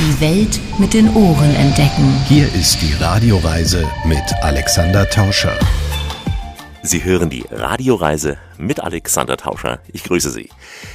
Die Welt mit den Ohren entdecken. Hier ist die Radioreise mit Alexander Tauscher. Sie hören die Radioreise mit Alexander Tauscher. Ich grüße Sie.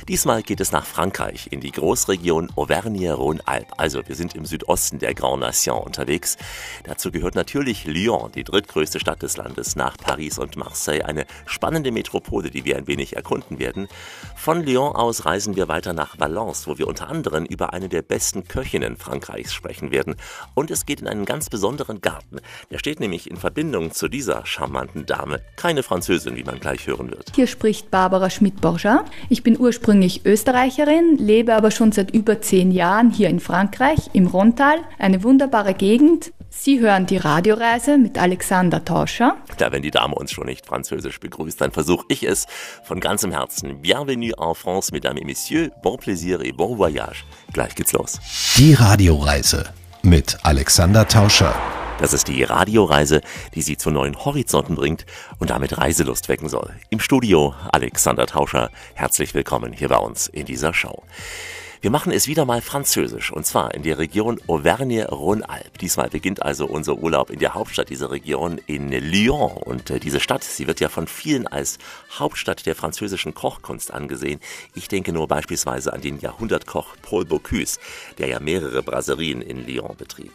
Diesmal geht es nach Frankreich, in die Großregion Auvergne-Rhône-Alpes. Also, wir sind im Südosten der Grand Nation unterwegs. Dazu gehört natürlich Lyon, die drittgrößte Stadt des Landes nach Paris und Marseille. Eine spannende Metropole, die wir ein wenig erkunden werden. Von Lyon aus reisen wir weiter nach Valence, wo wir unter anderem über eine der besten Köchinnen Frankreichs sprechen werden. Und es geht in einen ganz besonderen Garten. Der steht nämlich in Verbindung zu dieser charmanten Dame. Keine Französin, wie man gleich hören wird. Hier spricht Barbara Schmidt-Borger. Ich bin ursprünglich Österreicherin, lebe aber schon seit über zehn Jahren hier in Frankreich, im Rontal, eine wunderbare Gegend. Sie hören die Radioreise mit Alexander Tauscher. Da, wenn die Dame uns schon nicht französisch begrüßt, dann versuche ich es von ganzem Herzen. Bienvenue en France, mesdames et messieurs. Bon plaisir et bon voyage. Gleich geht's los. Die Radioreise mit Alexander Tauscher. Das ist die Radioreise, die Sie zu neuen Horizonten bringt und damit Reiselust wecken soll. Im Studio Alexander Tauscher. Herzlich willkommen hier bei uns in dieser Show. Wir machen es wieder mal französisch und zwar in der Region Auvergne-Rhône-Alpes. Diesmal beginnt also unser Urlaub in der Hauptstadt dieser Region in Lyon und äh, diese Stadt, sie wird ja von vielen als Hauptstadt der französischen Kochkunst angesehen. Ich denke nur beispielsweise an den Jahrhundertkoch Paul Bocuse, der ja mehrere Brasserien in Lyon betrieb.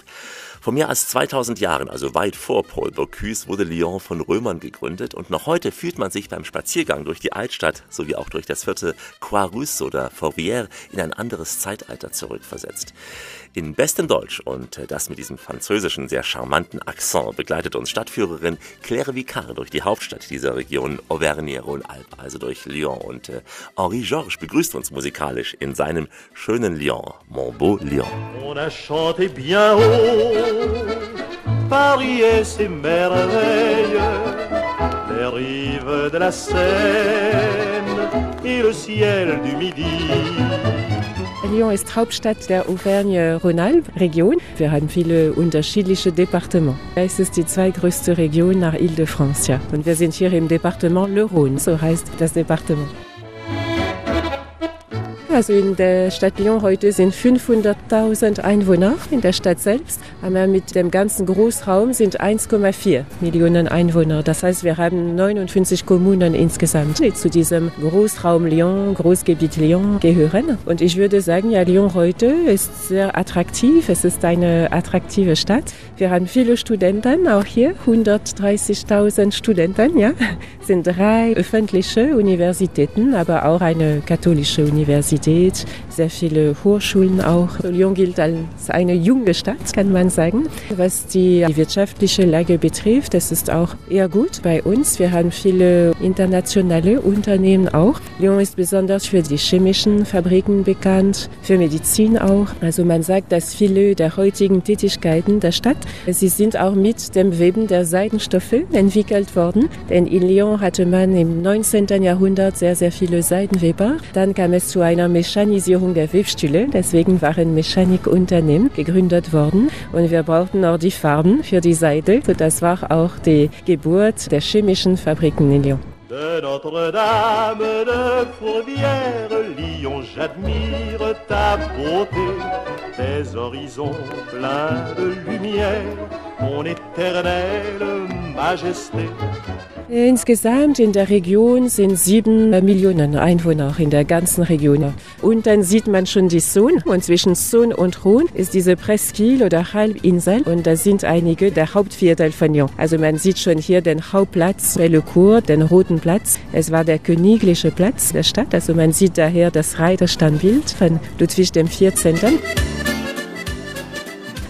Vor mehr als 2000 Jahren, also weit vor Paul Bocuse, wurde Lyon von Römern gegründet und noch heute fühlt man sich beim Spaziergang durch die Altstadt sowie auch durch das Viertel Croix-Rousse oder Fourvière in ein anderes Zeitalter zurückversetzt. In bestem Deutsch und das mit diesem französischen, sehr charmanten Akzent begleitet uns Stadtführerin Claire Vicard durch die Hauptstadt dieser Region Auvergne-Rhône-Alpes, also durch Lyon. Und äh, Henri Georges begrüßt uns musikalisch in seinem schönen Lyon, Mon beau Lyon. On a chanté bien haut, Paris et ses merveilles, les rives de la Seine et le ciel du Midi. Lyon ist Hauptstadt der Auvergne-Rhône-Alpes-Region. Wir haben viele unterschiedliche Departements. Es ist die zweitgrößte Region nach Ile-de-France. Und wir sind hier im Departement Le Rhône, so heißt das Departement. Also in der Stadt Lyon heute sind 500.000 Einwohner in der Stadt selbst. Aber mit dem ganzen Großraum sind 1,4 Millionen Einwohner. Das heißt, wir haben 59 Kommunen insgesamt, die zu diesem Großraum Lyon, Großgebiet Lyon gehören. Und ich würde sagen, ja, Lyon heute ist sehr attraktiv. Es ist eine attraktive Stadt. Wir haben viele Studenten, auch hier 130.000 Studenten, ja. Sind drei öffentliche Universitäten, aber auch eine katholische Universität. Sehr viele Hochschulen auch. Lyon gilt als eine junge Stadt, kann man sagen. Was die wirtschaftliche Lage betrifft, das ist auch eher gut bei uns. Wir haben viele internationale Unternehmen auch. Lyon ist besonders für die chemischen Fabriken bekannt, für Medizin auch. Also man sagt, dass viele der heutigen Tätigkeiten der Stadt, sie sind auch mit dem Weben der Seidenstoffe entwickelt worden. Denn in Lyon hatte man im 19. Jahrhundert sehr, sehr viele Seidenweber. Dann kam es zu einer Mechanisierung der Webstühle. Deswegen waren Mechanikunternehmen gegründet worden. Und wir brauchten auch die Farben für die Seide. So das war auch die Geburt der chemischen Fabriken in Lyon. De Notre-Dame de Fourvière, Lyon, j'admire ta beauté, tes horizons pleins de lumière, ton éternelle majesté. Insgesamt in der Region sind sieben Millionen Einwohner in der ganzen Region. Und dann sieht man schon die Saône. Und zwischen Saône und Rhône ist diese Presqu'île oder Halbinsel. Und da sind einige der Hauptviertel von Lyon. Also man sieht schon hier den Hauptplatz, Bellecour, den Roten Platz. Es war der königliche Platz der Stadt. Also man sieht daher das Reiterstandbild von Ludwig XIV.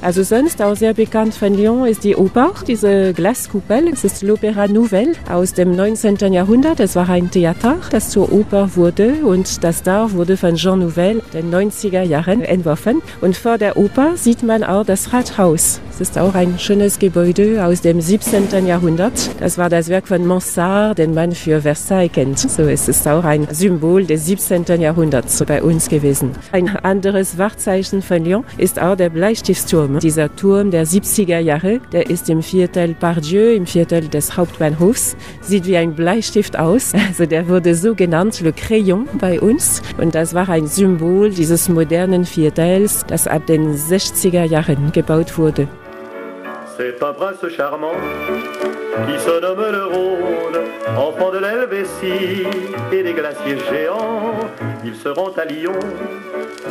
Also sonst auch sehr bekannt von Lyon ist die Oper, diese Glaskuppel. Es ist l'Opéra Nouvelle aus dem 19. Jahrhundert. Es war ein Theater, das zur Oper wurde und das da wurde von Jean Nouvel in den 90er Jahren entworfen. Und vor der Oper sieht man auch das Rathaus. Es ist auch ein schönes Gebäude aus dem 17. Jahrhundert. Das war das Werk von Mansart, den man für Versailles kennt. So, es ist auch ein Symbol des 17. Jahrhunderts bei uns gewesen. Ein anderes Wahrzeichen von Lyon ist auch der Bleistiftturm. Turm. Dieser Turm der 70er Jahre, der ist im Viertel Pardieu, im Viertel des Hauptbahnhofs, sieht wie ein Bleistift aus. Also der wurde so genannt, Le Crayon bei uns. Und das war ein Symbol dieses modernen Viertels, das ab den 60er Jahren gebaut wurde. C'est un prince charmant qui se nomme le Rhône, enfant de l'Helvétie et des glaciers géants. Ils seront à Lyon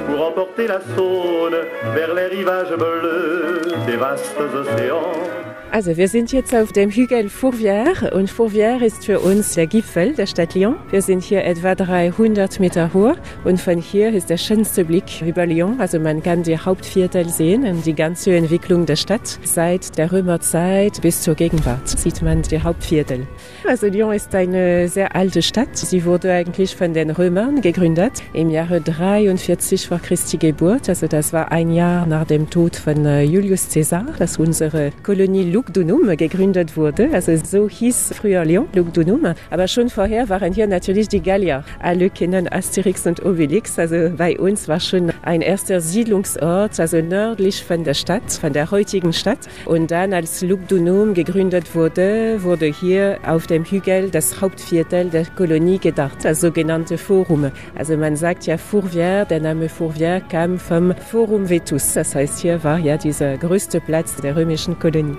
pour emporter la Saône vers les rivages bleus des vastes océans. Also wir sind jetzt auf dem Hügel Fourvière und Fourvière ist für uns der Gipfel der Stadt Lyon. Wir sind hier etwa 300 Meter hoch und von hier ist der schönste Blick über Lyon. Also man kann die Hauptviertel sehen und die ganze Entwicklung der Stadt. Seit der Römerzeit bis zur Gegenwart sieht man die Hauptviertel. Also Lyon ist eine sehr alte Stadt. Sie wurde eigentlich von den Römern gegründet im Jahre 43 vor Christi Geburt. Also das war ein Jahr nach dem Tod von äh, Julius Caesar, dass unsere Kolonie Lugdunum gegründet wurde. Also so hieß früher Lyon, Lugdunum. Aber schon vorher waren hier natürlich die Gallier. Alle kennen Asterix und Obelix. Also bei uns war schon ein erster Siedlungsort, also nördlich von der Stadt, von der heutigen Stadt. Und dann, als Lugdunum gegründet wurde, wurde hier auf dem Hügel das Hauptviertel der Kolonie gedacht, das sogenannte Forum. Also man sagt ja Fourvière, der Name Fourvière kam vom Forum Vetus. Das heißt, hier war ja dieser größte Platz der römischen Kolonie.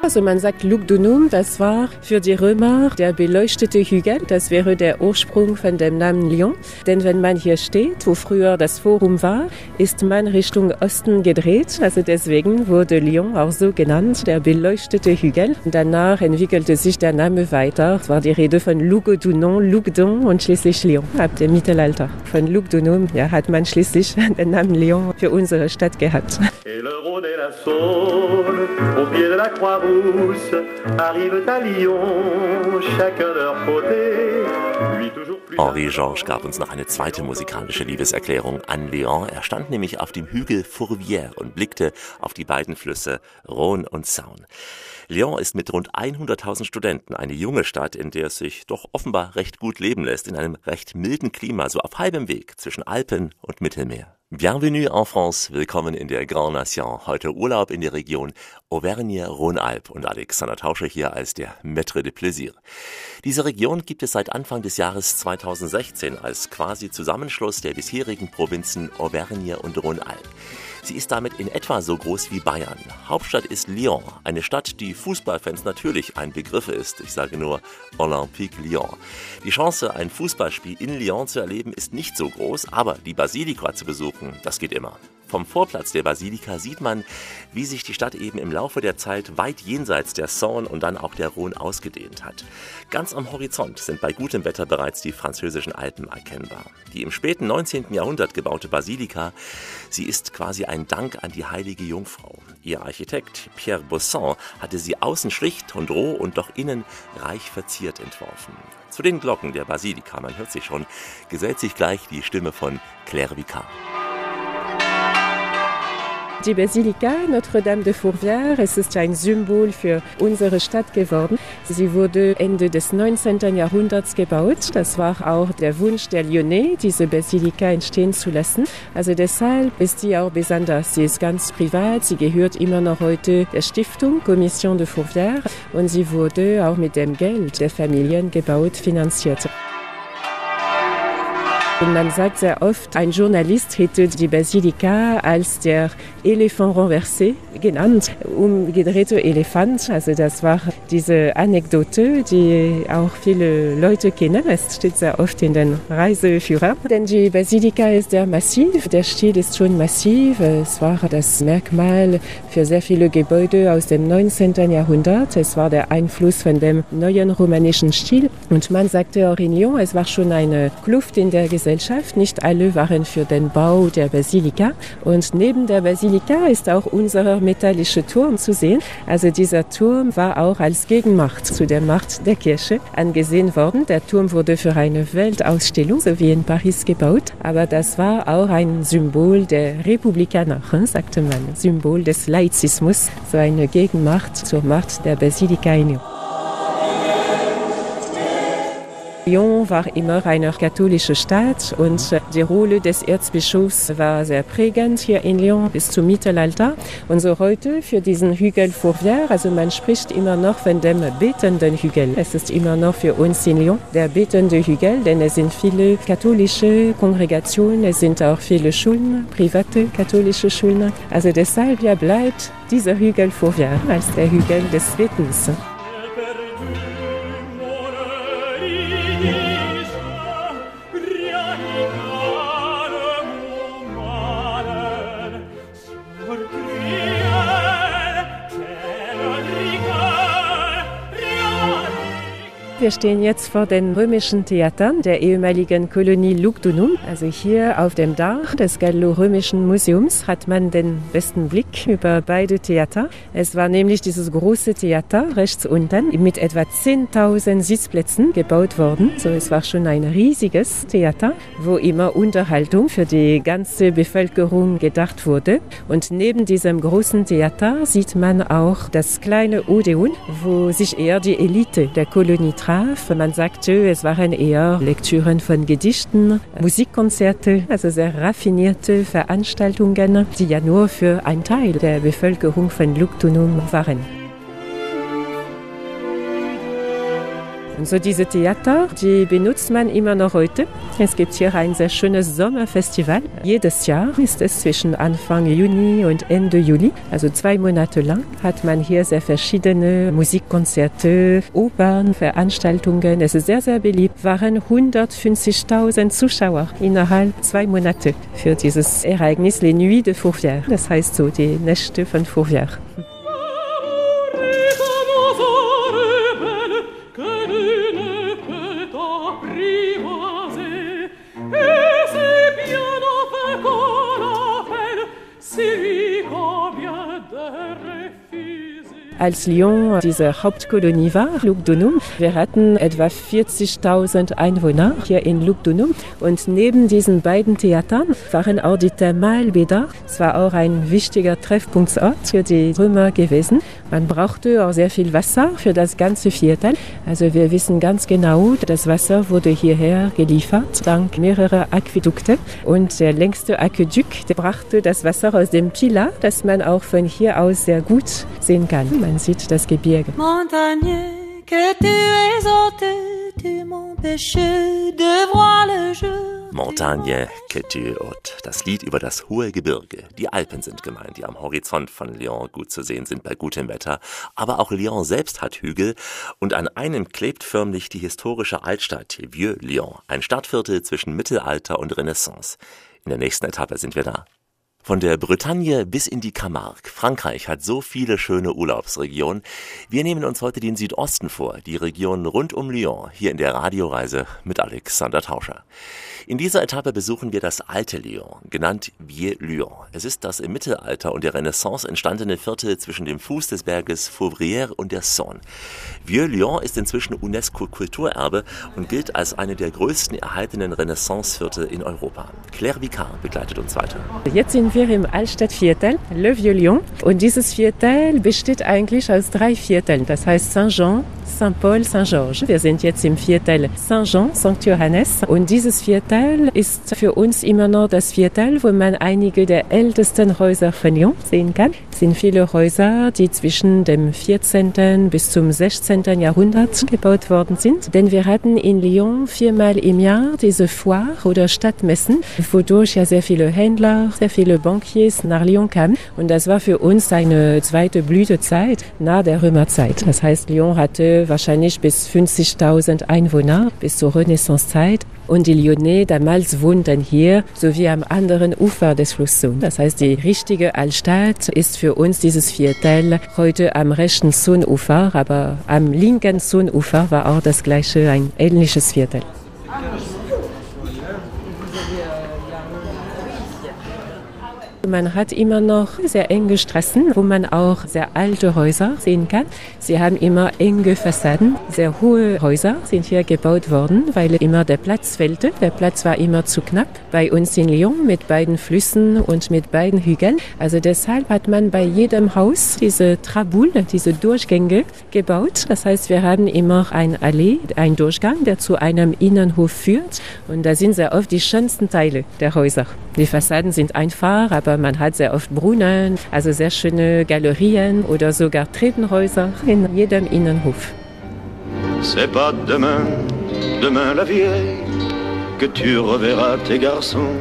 Also man sagt Lugdunum, das war für die Römer der beleuchtete Hügel. Das wäre der Ursprung von dem Namen Lyon. Denn wenn man hier steht, wo früher das Forum war, ist man Richtung Osten gedreht. Also deswegen wurde Lyon auch so genannt, der beleuchtete Hügel. Danach entwickelte sich der Name weiter. Es war die Rede von Lugdunum, Lugdun und schließlich Lyon ab dem Mittelalter. Von Lugdunum ja, hat man schließlich den Namen Lyon für unsere Stadt gehabt. Et le Croix-Rousse, arrivent à Lyon, chacun leur côté. Henri Georges gab uns noch eine zweite musikalische Liebeserklärung an Lyon. Er stand nämlich auf dem Hügel Fourvière und blickte auf die beiden Flüsse Rhône und Saône. Lyon ist mit rund 100.000 Studenten eine junge Stadt, in der es sich doch offenbar recht gut leben lässt, in einem recht milden Klima, so auf halbem Weg zwischen Alpen und Mittelmeer. Bienvenue en France, willkommen in der Grand Nation. Heute Urlaub in der Region Auvergne-Rhône-Alpes und Alexander Tauscher hier als der Maître de Plaisir. Diese Region gibt es seit Anfang des Jahres 2016 als quasi Zusammenschluss der bisherigen Provinzen Auvergne und Rhône-Alpes. Sie ist damit in etwa so groß wie Bayern. Hauptstadt ist Lyon, eine Stadt, die Fußballfans natürlich ein Begriff ist. Ich sage nur Olympique Lyon. Die Chance, ein Fußballspiel in Lyon zu erleben, ist nicht so groß, aber die Basilika zu besuchen, das geht immer. Vom Vorplatz der Basilika sieht man, wie sich die Stadt eben im Laufe der Zeit weit jenseits der Saône und dann auch der Rhône ausgedehnt hat. Ganz am Horizont sind bei gutem Wetter bereits die französischen Alpen erkennbar. Die im späten 19. Jahrhundert gebaute Basilika, sie ist quasi ein Dank an die heilige Jungfrau. Ihr Architekt Pierre Bosson hatte sie außen schlicht und roh und doch innen reich verziert entworfen. Zu den Glocken der Basilika, man hört sich schon, gesellt sich gleich die Stimme von Claire Vicard. Die Basilika Notre-Dame de Fourvière, es ist ein Symbol für unsere Stadt geworden. Sie wurde Ende des 19. Jahrhunderts gebaut. Das war auch der Wunsch der Lyonnais, diese Basilika entstehen zu lassen. Also deshalb ist sie auch besonders. Sie ist ganz privat. Sie gehört immer noch heute der Stiftung Commission de Fourvière und sie wurde auch mit dem Geld der Familien gebaut, finanziert. Und man sagt sehr oft, ein Journalist hätte die Basilika als der Elefant renversé genannt, umgedrehte Elefant. Also das war diese Anekdote, die auch viele Leute kennen. Es steht sehr oft in den Reiseführern. Denn die Basilika ist sehr massiv. Der Stil ist schon massiv. Es war das Merkmal für sehr viele Gebäude aus dem 19. Jahrhundert. Es war der Einfluss von dem neuen romanischen Stil. Und man sagte auch in Lyon, es war schon eine Kluft in der Gesellschaft. Nicht alle waren für den Bau der Basilika. Und neben der Basilika ist auch unser metallischer Turm zu sehen. Also dieser Turm war auch als Gegenmacht zu der Macht der Kirche angesehen worden. Der Turm wurde für eine Weltausstellung, so wie in Paris, gebaut. Aber das war auch ein Symbol der Republikaner, sagte man. Symbol des Laizismus, so eine Gegenmacht zur Macht der Basilika in Lyon. Lyon war immer eine katholische Stadt und äh, die Rolle des Erzbischofs war sehr prägend hier in Lyon bis zum Mittelalter. Und so heute für diesen Hügel Fourvière, also man spricht immer noch von dem betenden Hügel. Es ist immer noch für uns in Lyon der betende Hügel, denn es sind viele katholische Kongregationen, es sind auch viele Schulen, private katholische Schulen. Also deshalb ja bleibt dieser Hügel Fourvière als der Hügel des Betens. Grinisa, Grinisa, Wir stehen jetzt vor den römischen Theatern der ehemaligen Kolonie Lugdunum. Also hier auf dem Dach des Gallo-Römischen Museums hat man den besten Blick über beide Theater. Es war nämlich dieses große Theater rechts unten mit etwa 10.000 Sitzplätzen gebaut worden. So, es war schon ein riesiges Theater, wo immer Unterhaltung für die ganze Bevölkerung gedacht wurde. Und neben diesem großen Theater sieht man auch das kleine Odeon, wo sich eher die Elite der Kolonie traf traf. Man sagte, es waren eher Lektüren von Gedichten, Musikkonzerte, also sehr raffinierte Veranstaltungen, die ja nur für einen Teil der Bevölkerung von Lugdunum waren. Und so diese Theater, die benutzt man immer noch heute. Es gibt hier ein sehr schönes Sommerfestival. Jedes Jahr ist es zwischen Anfang Juni und Ende Juli, also zwei Monate lang, hat man hier sehr verschiedene Musikkonzerte, Opern, Veranstaltungen. Es ist sehr, sehr beliebt. Waren 150.000 Zuschauer innerhalb zwei Monate für dieses Ereignis Les Nuits de Fourvière. Das heißt so die Nächte von Fourvière. Als Lyon diese Hauptkolonie war, Lugdunum. Wir hatten etwa 40.000 Einwohner hier in Lugdunum und neben diesen beiden Theatern waren auch die Thermalbäder. Es war auch ein wichtiger Treffpunktsort für die Römer gewesen. Man brauchte auch sehr viel Wasser für das ganze Viertel. Also wir wissen ganz genau, das Wasser wurde hierher geliefert dank mehrerer Aquädukte und der längste Aquädukt brachte das Wasser aus dem Pila, das man auch von hier aus sehr gut sehen kann. Man sieht das Gebirge. Montagne, que tu haute, tu m'empêches de voir le jour. Montagne tu haute. Das Lied über das hohe Gebirge. Die Alpen sind gemeint, die am Horizont von Lyon gut zu sehen sind bei gutem Wetter. Aber auch Lyon selbst hat Hügel und an einem klebt förmlich die historische Altstadt Vieux-Lyon. Ein Stadtviertel zwischen Mittelalter und Renaissance. In der nächsten Etappe sind wir da. Von der Bretagne bis in die Camargue. Frankreich hat so viele schöne Urlaubsregionen. Wir nehmen uns heute den Südosten vor, die Region rund um Lyon, hier in der Radioreise mit Alexander Tauscher. In dieser Etappe besuchen wir das alte Lyon, genannt Vieux-Lyon. Es ist das im Mittelalter und der Renaissance entstandene Viertel zwischen dem Fuß des Berges Fouvrière und der Saône. Vieux-Lyon ist inzwischen UNESCO-Kulturerbe und gilt als eine der größten erhaltenen Renaissanceviertel in Europa. Claire Vicard begleitet uns weiter. Jetzt sind wir im Altstadtviertel, Le Vieux-Lyon. Und dieses Viertel besteht eigentlich aus drei Vierteln. Das heißt Saint-Jean, Saint-Paul, Saint-Georges. Wir sind jetzt im Viertel Saint-Jean, St. Johannes. Und dieses Viertel ist für uns immer noch das Viertel, wo man einige der ältesten Häuser von Lyon sehen kann. Es sind viele Häuser, die zwischen dem 14. bis zum 16. Jahrhundert gebaut worden sind. Denn wir hatten in Lyon viermal im Jahr diese Foire oder Stadtmessen, wodurch ja sehr viele Händler, sehr viele Bankiers nach Lyon kamen. Und das war für uns eine zweite Blütezeit nach der Römerzeit. Das heißt, Lyon hatte wahrscheinlich bis 50.000 Einwohner bis zur Renaissancezeit. Und die Lyonnais damals wohnten hier sowie am anderen Ufer des Flusses. Das heißt, die richtige Altstadt ist für uns dieses Viertel heute am rechten Saône-Ufer, aber am linken Saône-Ufer war auch das gleiche, ein ähnliches Viertel. Man hat immer noch sehr enge Straßen, wo man auch sehr alte Häuser sehen kann. Sie haben immer enge Fassaden. Sehr hohe Häuser sind hier gebaut worden, weil immer der Platz fehlte. Der Platz war immer zu knapp. Bei uns in Lyon mit beiden Flüssen und mit beiden Hügeln. Also deshalb hat man bei jedem Haus diese Traboules, diese Durchgänge gebaut. Das heißt, wir haben immer ein Allee, ein Durchgang, der zu einem Innenhof führt. Und da sind sehr oft die schönsten Teile der Häuser. Die Fassaden sind einfach, aber man hat sehr oft Brunnen, also sehr schöne Galerien oder sogar Treppenhäuser in jedem Innenhof. C'est pas demain, demain la vieille, que tu reverras tes garçons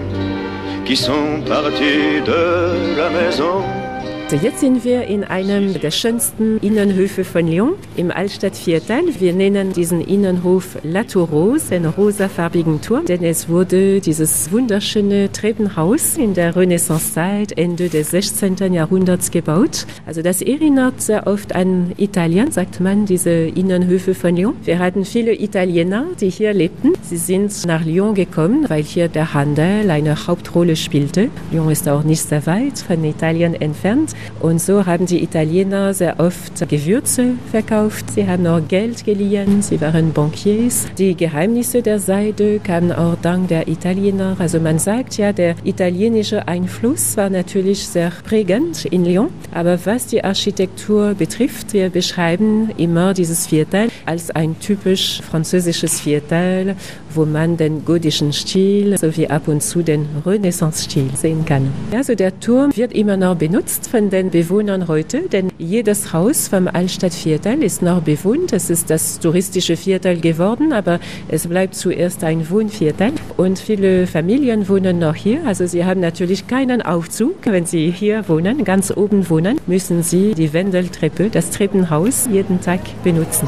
qui sont partis de la maison. So, jetzt sind wir in einem der schönsten Innenhöfe von Lyon, im Altstadtviertel. Wir nennen diesen Innenhof La Tour Rose, einen rosafarbigen Turm, denn es wurde dieses wunderschöne Treppenhaus in der Renaissancezeit, Ende des 16. Jahrhunderts gebaut. Also das erinnert sehr oft an Italien, sagt man, diese Innenhöfe von Lyon. Wir hatten viele Italiener, die hier lebten. Sie sind nach Lyon gekommen, weil hier der Handel eine Hauptrolle spielte. Lyon ist auch nicht sehr weit von Italien entfernt. Und so haben die Italiener sehr oft Gewürze verkauft. Sie haben auch Geld geliehen. Sie waren Bankiers. Die Geheimnisse der Seide kamen auch dank der Italiener. Also man sagt ja, der italienische Einfluss war natürlich sehr prägend in Lyon. Aber was die Architektur betrifft, wir beschreiben immer dieses Viertel als ein typisch französisches Viertel, wo man den gotischen Stil sowie ab und zu den Renaissance-Stil sehen kann. Also der Turm wird immer noch benutzt von den Bewohnern heute, denn jedes Haus vom Altstadtviertel ist noch bewohnt. Es ist das touristische Viertel geworden, aber es bleibt zuerst ein Wohnviertel und viele Familien wohnen noch hier. Also sie haben natürlich keinen Aufzug. Wenn sie hier wohnen, ganz oben wohnen, müssen sie die Wendeltreppe, das Treppenhaus jeden Tag benutzen.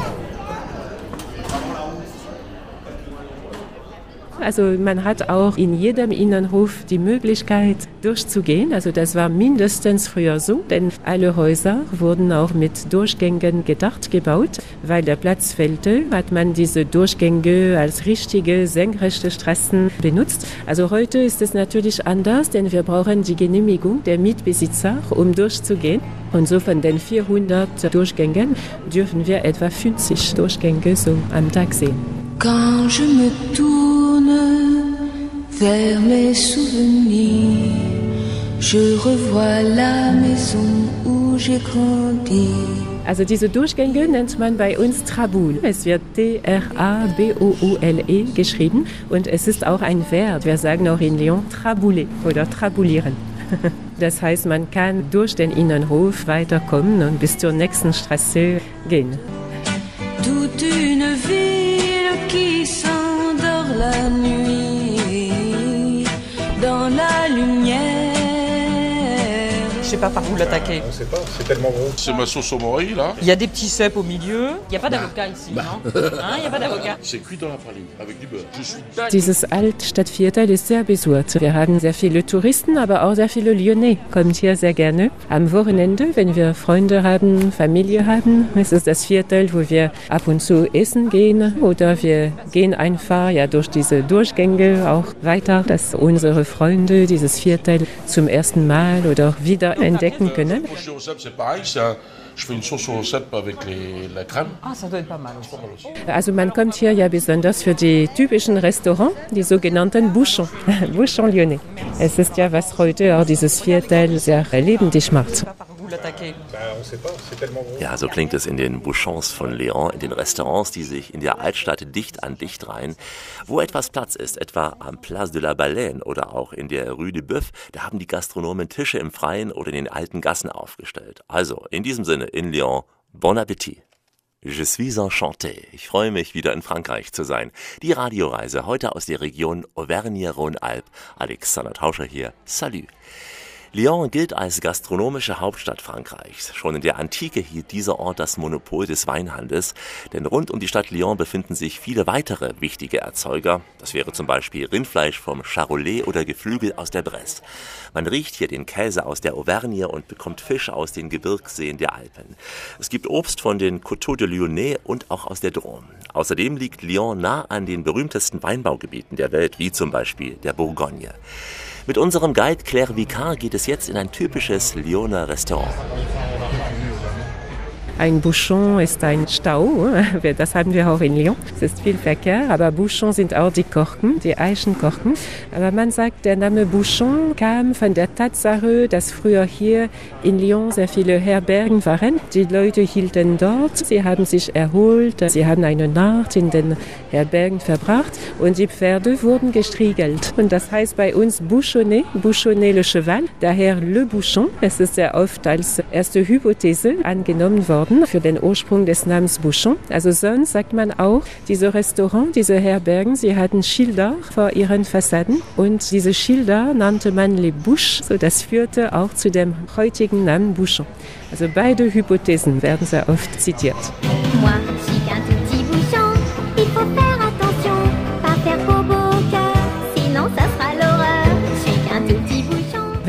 Also man hat auch in jedem Innenhof die Möglichkeit durchzugehen. Also das war mindestens früher so, denn alle Häuser wurden auch mit Durchgängen gedacht gebaut. Weil der Platz fehlte, hat man diese Durchgänge als richtige senkrechte Straßen benutzt. Also heute ist es natürlich anders, denn wir brauchen die Genehmigung der Mietbesitzer, um durchzugehen. Und so von den 400 Durchgängen dürfen wir etwa 50 Durchgänge so am Tag sehen. Quand je me tourne vers mes souvenirs, je revois la maison où j'ai grandi. Also diese Durchgänge nennt man bei uns Trabul. Es wird T-R-A-B-O-U-L-E geschrieben und es ist auch ein Verb. Wir sagen auch in Lyon trabouler oder trabulieren. Das heißt, man kann durch den Innenhof weiterkommen und bis zur nächsten Straße gehen. Pas par où l'attaquer. Je sais pas, c'est tellement gros. C'est ma sauce au morille, là. Il y a des petits cèpes au milieu. Il n'y a pas d'avocat ici, non Hein, Il n'y a pas d'avocat. C'est cuit dans la praline, avec du beurre. Je suis. Dieses Altstadtviertel ist sehr besucht. Wir haben sehr viele Touristen, aber auch sehr viele Lyonnais kommen hier sehr gerne. Am Wochenende, wenn wir Freunde haben, Familie haben, ist es das Viertel, wo wir ab und zu essen gehen oder wir gehen einfach ja durch diese Durchgänge auch weiter, dass unsere Freunde dieses Viertel zum ersten Mal oder wieder entdecken können. Ah. Also man kommt hier ja besonders für die typischen Restaurants, die sogenannten Bouchons, Bouchons lyonnais. Es ist ja, was heute auch dieses Viertel sehr lebendig macht. L'attaquer. Ja, so klingt es in den Bouchons von Lyon, in den Restaurants, die sich in der Altstadt dicht an dicht reihen. Wo etwas Platz ist, etwa am Place de la Baleine oder auch in der Rue de Boeuf, da haben die Gastronomen Tische im Freien oder in den alten Gassen aufgestellt. Also, in diesem Sinne, in Lyon, bon appétit. Je suis enchanté. Ich freue mich, wieder in Frankreich zu sein. Die Radioreise heute aus der Region Auvergne-Rhône-Alpes. Alexander Tauscher hier. Salut. Lyon gilt als gastronomische Hauptstadt Frankreichs. Schon in der Antike hielt dieser Ort das Monopol des Weinhandels, denn rund um die Stadt Lyon befinden sich viele weitere wichtige Erzeuger. Das wäre zum Beispiel Rindfleisch vom Charolais oder Geflügel aus der Bresse. Man riecht hier den Käse aus der Auvergne und bekommt Fisch aus den Gebirgsseen der Alpen. Es gibt Obst von den Coteaux de Lyonnais und auch aus der Drôme. Außerdem liegt Lyon nah an den berühmtesten Weinbaugebieten der Welt, wie zum Beispiel der Bourgogne. Mit unserem Guide Claire Vicard geht es jetzt in ein typisches Lyoner Restaurant. Ein Bouchon ist ein Stau, das haben wir auch in Lyon. Es ist viel Verkehr, aber Bouchon sind auch die Korken, die Eichenkorken. Aber man sagt, der Name Bouchon kam von der Tatsache, dass früher hier in Lyon sehr viele Herbergen waren. Die Leute hielten dort, sie haben sich erholt, sie haben eine Nacht in den Herbergen verbracht und die Pferde wurden gestriegelt. Und das heißt bei uns Bouchonnet, Bouchonnet le Cheval, daher le Bouchon. Es ist sehr oft als erste Hypothese angenommen worden worden für den Ursprung des Namens Bouchon. Also sonst sagt man auch, diese Restaurants, diese Herbergen, sie hatten Schilder vor ihren Fassaden und diese Schilder nannte man les Bouches, so das führte auch zu dem heutigen Namen Bouchon. Also beide Hypothesen werden sehr oft zitiert. Moi,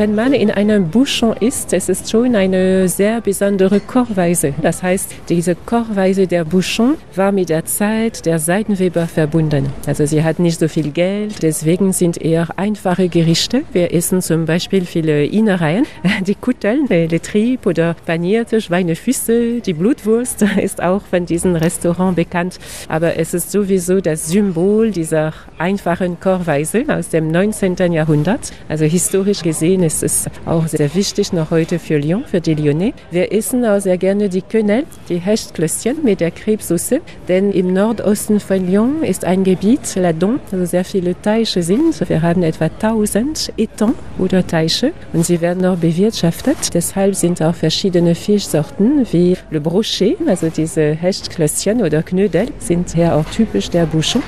Wenn man in einem Bouchon ist, es ist schon eine sehr besondere Kochweise. Das heißt, diese Kochweise der Bouchon war mit der Zeit der Seidenweber verbunden. Also sie hat nicht so viel Geld, deswegen sind eher einfache Gerichte. Wir essen zum Beispiel viele Innereien, die Kutteln, le Trieb oder panierte Schweinefüße, die Blutwurst ist auch von diesem Restaurant bekannt. Aber es ist sowieso das Symbol dieser einfachen Kochweise aus dem 19. Jahrhundert. Also historisch gesehen es ist auch sehr wichtig noch heute für Lyon, für die Lyonnais. Wir essen auch sehr gerne die Quenelle, die Hechtklößchen mit der Krebssoße, denn im Nordosten von Lyon ist ein Gebiet, La Don, also sehr viele Teiche sind. Wir haben etwa 1000 Etangs oder Teiche und sie werden auch bewirtschaftet. Deshalb sind auch verschiedene Fischsorten wie Le Brochet, also diese Hechtklößchen oder Knödel, sind hier auch typisch der Bouchon.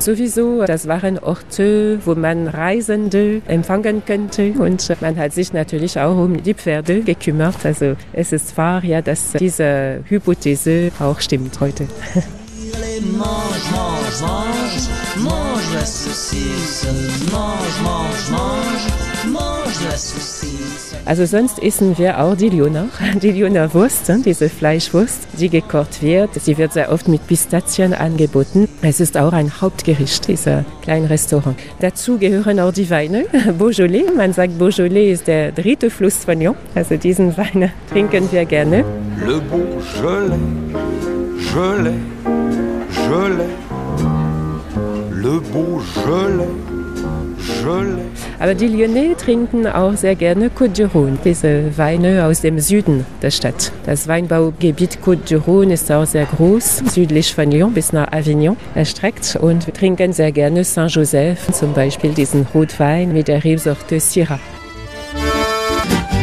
Sowieso, das waren Orte, wo man Reisende empfangen könnte und man hat sich natürlich auch um die Pferde gekümmert. Also es ist wahr, ja, dass diese Hypothese auch stimmt heute. mange, mange, mange, mange la saucisse, mange, mange, mange, mange la saucisse. Also sonst essen wir auch die Lyoner, die Lyoner Wurst, diese Fleischwurst, die gekocht wird. Sie wird sehr oft mit Pistazien angeboten. Es ist auch ein Hauptgericht dieser kleinen Restaurant. Dazu gehören auch die Weine. Beaujolais, man sagt Beaujolais ist der dritte Fluss von Lyon. Also diesen Wein trinken wir gerne. Le Beaujolais, Gelais, Gelais, le Beaujolais. Aber die Lyonnais trinken auch sehr gerne Côte du Rhône, diese Weine aus dem Süden der Stadt. Das Weinbaugebiet Côte du Rhône ist auch sehr groß, südlich von Lyon bis nach Avignon erstreckt und wir trinken sehr gerne Saint-Joseph, zum Beispiel diesen Rotwein mit der Rebsorte Syrah.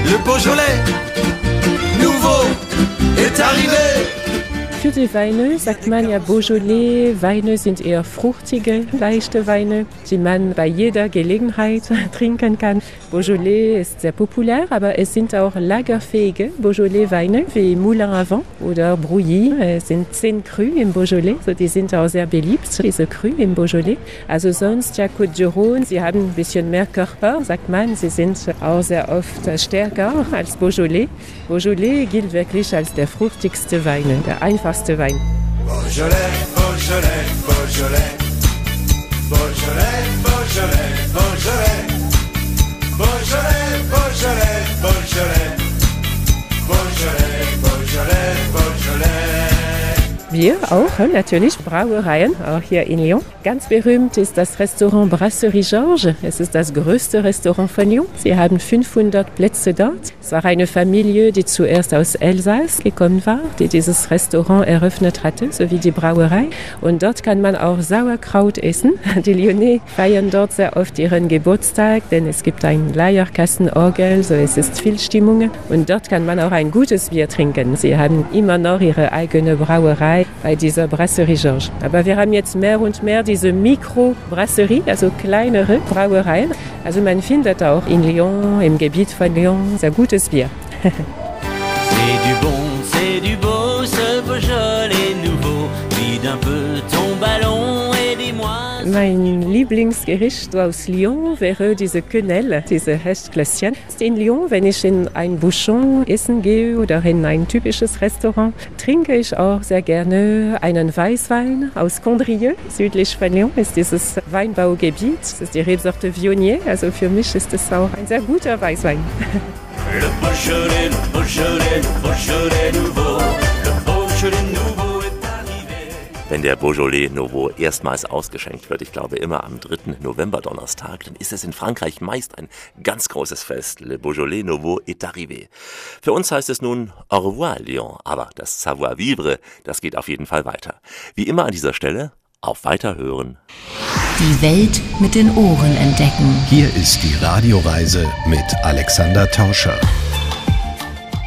Le Beaujolais, nouveau, est arrivé. Für die Weine sagt man ja Beaujolais. Weine sind eher fruchtige, leichte Weine, die man bei jeder Gelegenheit trinken kann. Beaujolais ist sehr populär, aber es sind auch lagerfähige Beaujolais-Weine wie Moulin à Vent oder Brouilly. Es sind zehn Cru im Beaujolais, so die sind auch sehr beliebt, diese Cru im Beaujolais. Also sonst, ja, Côte Rhône, sie haben ein bisschen mehr Körper, sagt man. Sie sind auch sehr oft stärker als Beaujolais. Beaujolais gilt wirklich als der fruchtigste Wein, der einfachste Beaujolais, Beaujolais, Beaujolais. Beaujolais, Beaujolais, Beaujolais. Beaujolais, Beaujolais, Beaujolais. Beaujolais, Bier auch, natürlich, Brauereien, auch hier in Lyon. Ganz berühmt ist das Restaurant Brasserie Georges. Es ist das größte Restaurant von Lyon. Sie haben 500 Plätze dort. Es war eine Familie, die zuerst aus Elsass gekommen war, die dieses Restaurant eröffnet hatte, sowie die Brauerei. Und dort kann man auch Sauerkraut essen. Die Lyonnais feiern dort sehr oft ihren Geburtstag, denn es gibt ein Leierkassenorgel, so es ist viel Stimmung. Und dort kann man auch ein gutes Bier trinken. Sie haben immer noch ihre eigene Brauerei bei dieser Brasserie Georges. Aber wir haben jetzt mehr und mehr diese Mikrobrasserie, also kleinere Brauereien. Also man findet auch in Lyon, im Gebiet von Lyon, sehr gutes Bier. c'est du bon, c'est du beau, ce Beaujolais nouveau. Vide un peu Mein Lieblingsgericht aus Lyon wäre diese Quenelle, diese Hechtklößchen. In Lyon, wenn ich in ein Bouchon essen gehe oder in ein typisches Restaurant, trinke ich auch sehr gerne einen Weißwein aus Condrieu. Südlich von Lyon ist dieses Weinbaugebiet. Das ist die Rebsorte Viognier. Also für mich ist es auch ein sehr guter Weißwein. Le Beaujolais, le Beaujolais, le Beaujolais nouveau, le Beaujolais nouveau. Wenn der Beaujolais Nouveau erstmals ausgeschenkt wird, ich glaube immer am 3. November Donnerstag, dann ist es in Frankreich meist ein ganz großes Fest. Le Beaujolais Nouveau est arrivé. Für uns heißt es nun Au revoir Lyon, aber das Savoir-vivre, das geht auf jeden Fall weiter. Wie immer an dieser Stelle, auf Weiterhören. Die Welt mit den Ohren entdecken. Hier ist die Radioreise mit Alexander Tauscher.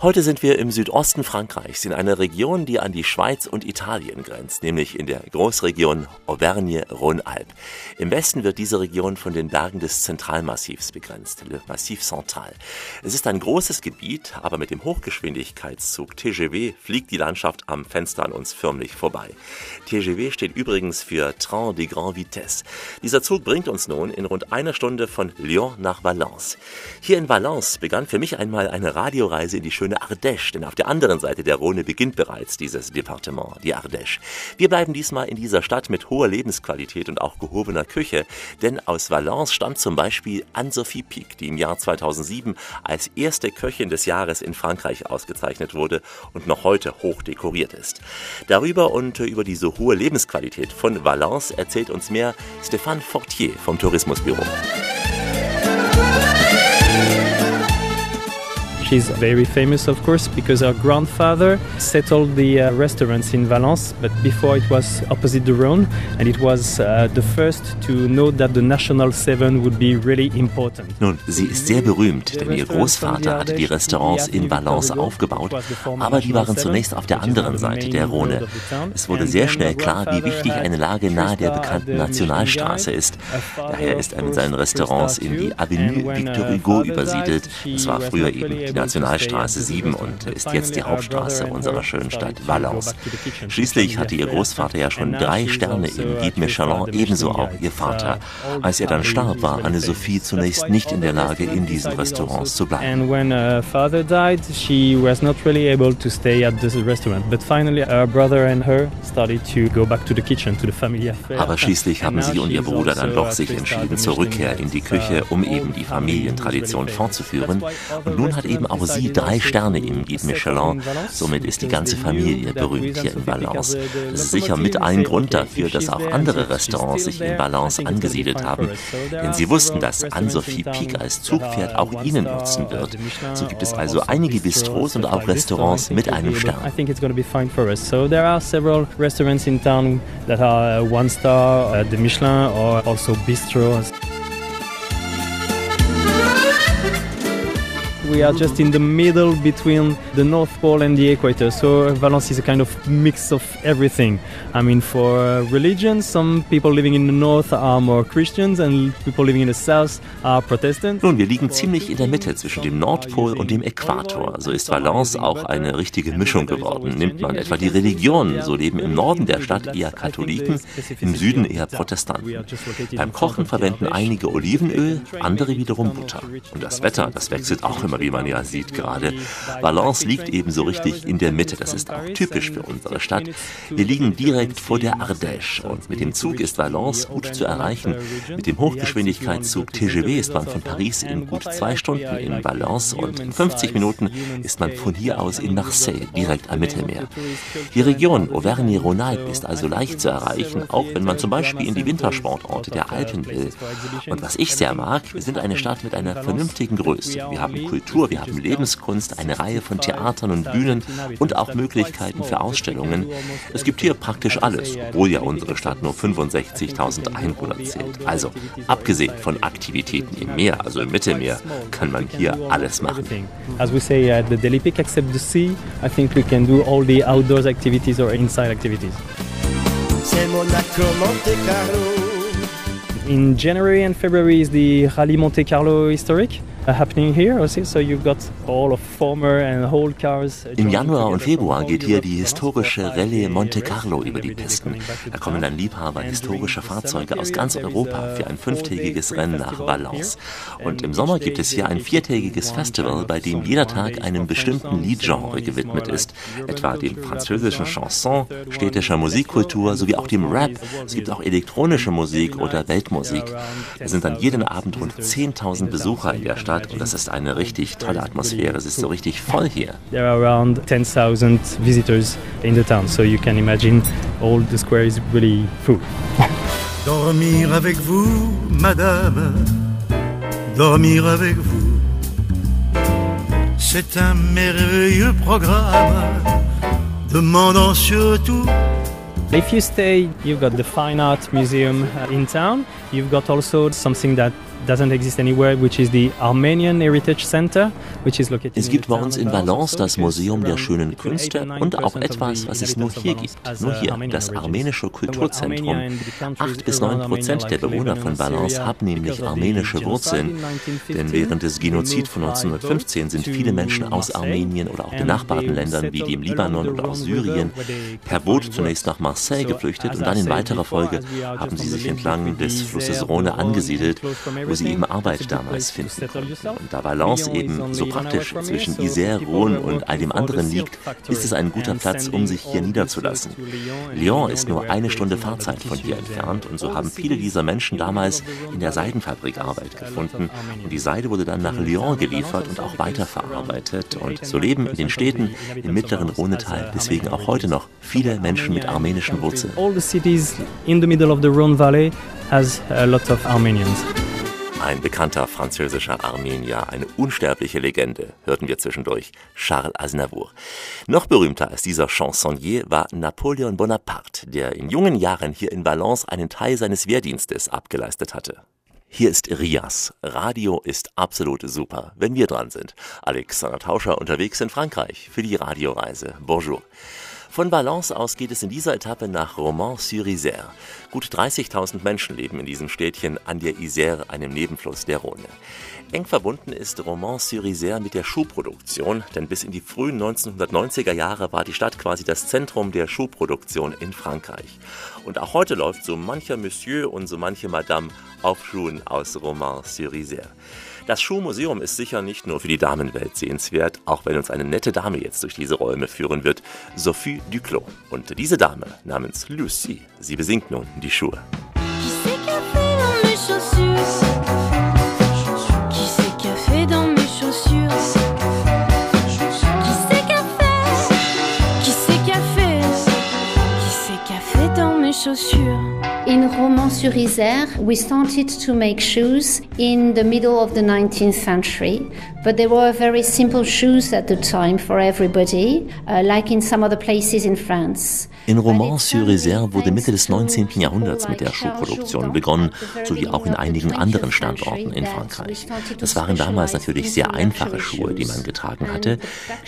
Heute sind wir im Südosten Frankreichs, in einer Region, die an die Schweiz und Italien grenzt, nämlich in der Großregion Auvergne-Rhône-Alpes. Im Westen wird diese Region von den Bergen des Zentralmassivs begrenzt, le Massif Central. Es ist ein großes Gebiet, aber mit dem Hochgeschwindigkeitszug TGV fliegt die Landschaft am Fenster an uns förmlich vorbei. TGV steht übrigens für Train de Grande Vitesse. Dieser Zug bringt uns nun in rund einer Stunde von Lyon nach Valence. Hier in Valence begann für mich einmal eine Radioreise in die schöne Ardèche, denn auf der anderen Seite der Rhone beginnt bereits dieses Departement, die Ardèche. Wir bleiben diesmal in dieser Stadt mit hoher Lebensqualität und auch gehobener Küche, denn aus Valence stammt zum Beispiel Anne-Sophie Pic, die im Jahr 2007 als erste Köchin des Jahres in Frankreich ausgezeichnet wurde und noch heute hoch dekoriert ist. Darüber und über diese hohe Lebensqualität von Valence erzählt uns mehr Stéphane Fortier vom Tourismusbüro. She's very famous, of course, because her grandfather settled the uh, restaurants in Valence, but before it was opposite the Rhone, and it was uh, the first to know that the National Seven would be really important. Nun, sie ist sehr berühmt, denn ihr Großvater hatte die Restaurants in Valence aufgebaut, aber die waren zunächst auf der anderen Seite der Rhone. Es wurde sehr schnell klar, wie wichtig eine Lage nahe der bekannten Nationalstraße ist. Daher ist er mit seinen Restaurants in die Avenue Victor Hugo übersiedelt. Das war früher eben Nationalstraße 7 und ist jetzt die Hauptstraße unserer schönen Stadt Valence. Schließlich hatte ihr Großvater ja schon drei Sterne im Guide Michelin, ebenso auch ihr Vater. Als er dann starb, war Anne-Sophie zunächst nicht in der Lage, in diesen Restaurants zu bleiben. Aber schließlich haben sie und ihr Bruder dann doch sich entschieden zur Rückkehr in die Küche, um eben die Familientradition fortzuführen. Und nun hat eben auch sie drei Sterne im Guide Michelin. Somit ist die ganze Familie berühmt hier in Valence. Das ist sicher mit ein Grund dafür, dass auch andere Restaurants sich in Valence angesiedelt haben. Denn sie wussten, dass Anne-Sophie Pic als Zugpferd auch ihnen nutzen wird. So gibt es also einige Bistros und auch Restaurants mit einem Stern. I think it's going to be fine for us. So there are several restaurants in town that are uh, one star, uh, the Michelin, or also bistros. We are just in the middle between the North Pole and the equator. So Valence is a kind of mix of everything. I mean, for religion, some people living in the north are more Christians and people living in the south are Protestants. Nun, wir liegen ziemlich in der Mitte zwischen dem Nordpol und dem Äquator. So ist Valence auch eine richtige Mischung geworden. Nimmt man etwa die Religionen, so leben im Norden der Stadt eher Katholiken, im Süden eher Protestanten. Beim Kochen verwenden einige Olivenöl, andere wiederum Butter. Und das Wetter, das wechselt auch immer, wie man ja sieht gerade. Valence liegt ebenso richtig in der Mitte. Das ist auch typisch für unsere Stadt. Wir liegen direkt vor der Ardèche und mit dem Zug ist Valence gut zu erreichen. Mit dem Hochgeschwindigkeitszug TGV ist man von Paris in gut zwei Stunden in Valence und in 50 Minuten ist man von hier aus in Marseille, direkt am Mittelmeer. Die Region Auvergne-Rhône-Alpes ist also leicht zu erreichen, auch wenn man zum Beispiel in die Wintersportorte der Alpen will. Und was ich sehr mag, wir sind eine Stadt mit einer vernünftigen Größe. Wir haben Kultur, wir haben Lebenskunst, eine Reihe von Theatern und Bühnen und auch Möglichkeiten für Ausstellungen. Es gibt hier praktisch alles, obwohl ja unsere Stadt nur 65.000 Einwohner zählt. Also, abgesehen von Aktivitäten im Meer, also im Mittelmeer, kann man hier alles machen. As we say at the Peak, except the sea, I think we can do all the outdoors activities or inside activities. In January and February is the Rallye Monte Carlo Historic. Also, cars. uh, Im Januar und Februar geht hier die uh, historische Rallye Monte uh, Carlo über die Pisten. Da kommen dann. Liebhaber historischer Fahrzeuge aus ganz Europa für ein fünftägiges Rennen nach Valence. Und im Sommer gibt es hier ein viertägiges Festival, bei dem jeder Tag einem bestimmten Liedgenre gewidmet ist, etwa dem französischen Chanson, städtischer is Musikkultur sowie auch dem Disco, Rap. Es gibt auch elektronische Musik oder Weltmusik. Es sind dann jeden 10,000 Abend rund visitors in 10.000 the town, Besucher in der can Stadt und das ist eine richtig tolle Atmosphäre. Es ist so richtig voll hier. There are around 10,000 visitors in the town, so you can imagine all the square is really full. Dormir avec vous, madame, dormir avec vous, c'est un merveilleux programme, demandant surtout If you stay, you've got the Fine Art Museum uh, in town. You've got also something that Es gibt bei uns in Valence das Museum der schönen Künste 8 and und auch 9% of etwas, was es nur hier gibt. Nur hier, das armenische Kulturzentrum. Acht bis neun Prozent der Bewohner von Valence haben nämlich armenische Wurzeln. in 1915, Denn während des they Genozid moved von by 1915 boat sind viele Menschen aus Armenien oder auch benachbarten Ländern wie dem Libanon oder River, Syrien per Boot zunächst nach Marseille geflüchtet und dann in weiterer Folge haben sie sich entlang des Flusses Rhone angesiedelt, wo sie eben Arbeit good damals finden konnten. Und da Valence eben so praktisch zwischen Isère, Rhône und all dem anderen liegt, ist es ein guter Platz, um sich hier niederzulassen. Lyon, ist nur eine Stunde Fahrzeit von hier entfernt und so haben viele dieser Menschen damals in der Seidenfabrik Arbeit gefunden und die Seide wurde dann nach Lyon geliefert und auch weiterverarbeitet und so leben in den Städten im mittleren Rhonetal deswegen auch heute noch viele Menschen mit armenischen Wurzeln. All the cities in the middle of the Rhone Valley has a lot of Armenians. Ein bekannter französischer Armenier, eine unsterbliche Legende, hörten wir zwischendurch, Charles Aznavour. Noch berühmter als dieser Chansonnier war Napoleon Bonaparte, der in jungen Jahren hier in Valence einen Teil seines Wehrdienstes abgeleistet hatte. Hier ist Rias. Radio ist absolut super, wenn wir dran sind. Alexander Tauscher unterwegs in Frankreich für die Radioreise. Bonjour. Von Valence aus geht es in dieser Etappe nach Romans-sur-Isère. Gut 30.000 Menschen leben in diesem Städtchen an der Isère, einem Nebenfluss der Rhone. Eng verbunden ist Romans-sur-Isère mit der Schuhproduktion, denn bis in die frühen 1990er Jahre war die Stadt quasi das Zentrum der Schuhproduktion in Frankreich. Und auch heute läuft so mancher Monsieur und so manche Madame auf Schuhen aus Romans-sur-Isère. Das Schuhmuseum ist sicher nicht nur für die Damenwelt sehenswert, auch wenn uns eine nette Dame jetzt durch diese Räume führen wird, Sophie Duclos. Und diese Dame namens Lucy, sie besingt nun die Schuhe. Chaussures In Romans-sur-Isère, we started to make shoes in the middle of the 19th century, but they were very simple shoes at the time for everybody, uh, like in some other places in France. In Romans-sur-Isère wurde Mitte des 19. Jahrhunderts mit der Schuhproduktion begonnen, sowie auch in einigen anderen Standorten in Frankreich. Das waren damals natürlich sehr einfache Schuhe, die man getragen hatte.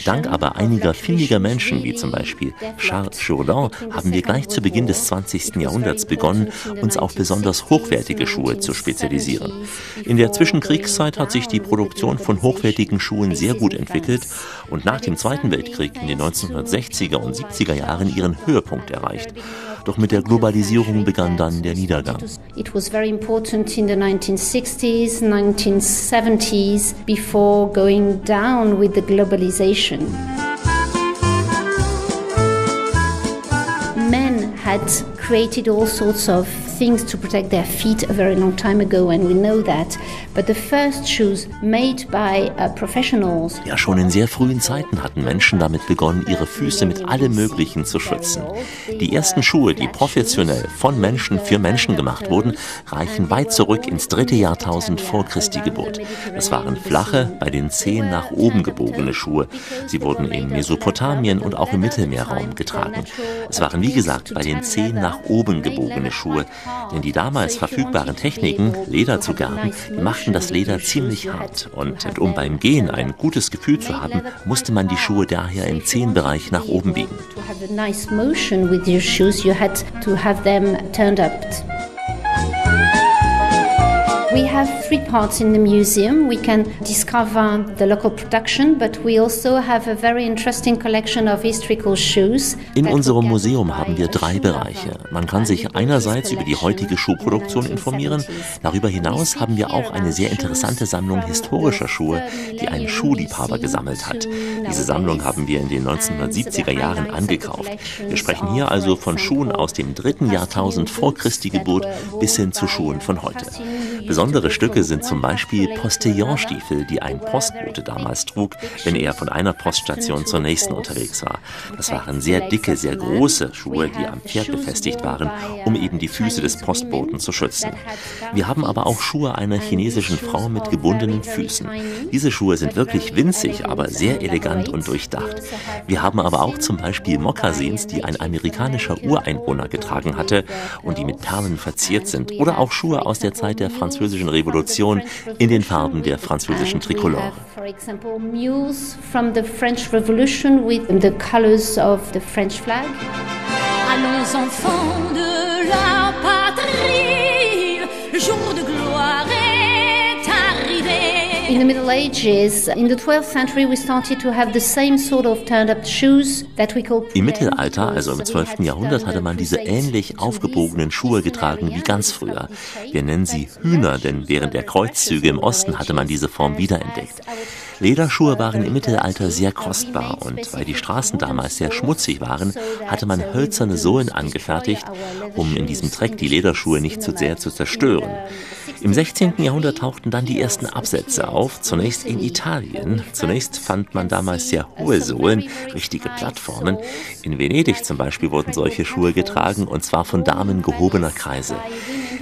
Dank aber einiger findiger Menschen, wie zum Beispiel Charles Jourdan, haben wir gleich zu Beginn des 20. Jahrhunderts begonnen, uns auf besonders hochwertige Schuhe zu spezialisieren. In der Zwischenkriegszeit hat sich die Produktion von hochwertigen Schuhen sehr gut entwickelt und nach dem Zweiten Weltkrieg in den 1960er und 70er Jahren ihren Höhepunkt erreicht. Doch mit der Globalisierung begann dann der Niedergang. It was very important in the 1960s, 1970s, before going down with the globalization. Had created all sorts of things to protect their feet a very long time ago, and we know that. But the first shoes made by uh, professionals Ja, schon in sehr frühen Zeiten hatten Menschen damit begonnen, ihre Füße mit allem Möglichen zu schützen. Die ersten Schuhe, die professionell von Menschen für Menschen gemacht wurden, reichen weit zurück ins dritte Jahrtausend vor Christi Geburt. Es waren flache, bei den Zehen nach oben gebogene Schuhe. Sie wurden in Mesopotamien und auch im Mittelmeerraum getragen. Es waren wie gesagt bei den Zehen nach oben gebogene Schuhe, denn die damals verfügbaren Techniken, Leder zu gerben, machten das Leder ziemlich hart. Und um beim Gehen ein gutes Gefühl zu haben, musste man die Schuhe daher im Zehenbereich nach oben biegen. We have three parts in the museum. We can discover the local production, but we also have a very interesting collection of historical shoes. In unserem Museum haben wir drei Bereiche. Man kann sich einerseits über die heutige Schuhproduktion informieren. Darüber hinaus haben wir auch eine sehr interessante Sammlung historischer Schuhe, die ein Schuhliebhaber gesammelt hat. Diese Sammlung haben wir in den 1970er Jahren angekauft. Wir sprechen hier also von Schuhen aus dem dritten Jahrtausend vor Christi Geburt bis hin zu Schuhen von heute. Besondere Stücke sind zum Beispiel Postillonstiefel, die ein Postbote damals trug, wenn er von einer Poststation zur nächsten unterwegs war. Das waren sehr dicke, sehr große Schuhe, die am Pferd befestigt waren, um eben die Füße des Postboten zu schützen. Wir haben aber auch Schuhe einer chinesischen Frau mit gebundenen Füßen. Diese Schuhe sind wirklich winzig, aber sehr elegant und durchdacht. Wir haben aber auch zum Beispiel Mokassins, die ein amerikanischer Ureinwohner getragen hatte und die mit Perlen verziert sind. Oder auch Schuhe aus der Zeit der französischen Revolution in den Farben der französischen Tricolore. For example, mules from the French Revolution with the colors of the French flag. Allons enfants de la patrie, jour de. In the Middle Ages, in the 12th century, we started to have the same sort of turned-up shoes that we call Im Mittelalter, also im 12. Jahrhundert, hatte man diese ähnlich aufgebogenen Schuhe getragen wie ganz früher. Wir nennen sie Hühner, denn während der Kreuzzüge im Osten hatte man diese Form wiederentdeckt. Lederschuhe waren im Mittelalter sehr kostbar und weil die Straßen damals sehr schmutzig waren, hatte man hölzerne Sohlen angefertigt, um in diesem Dreck die Lederschuhe nicht zu sehr zu zerstören. Im 16. Jahrhundert tauchten dann die ersten Absätze auf, zunächst in Italien. Zunächst fand man damals sehr hohe Sohlen, richtige Plattformen. In Venedig zum Beispiel wurden solche Schuhe getragen und zwar von Damen gehobener Kreise.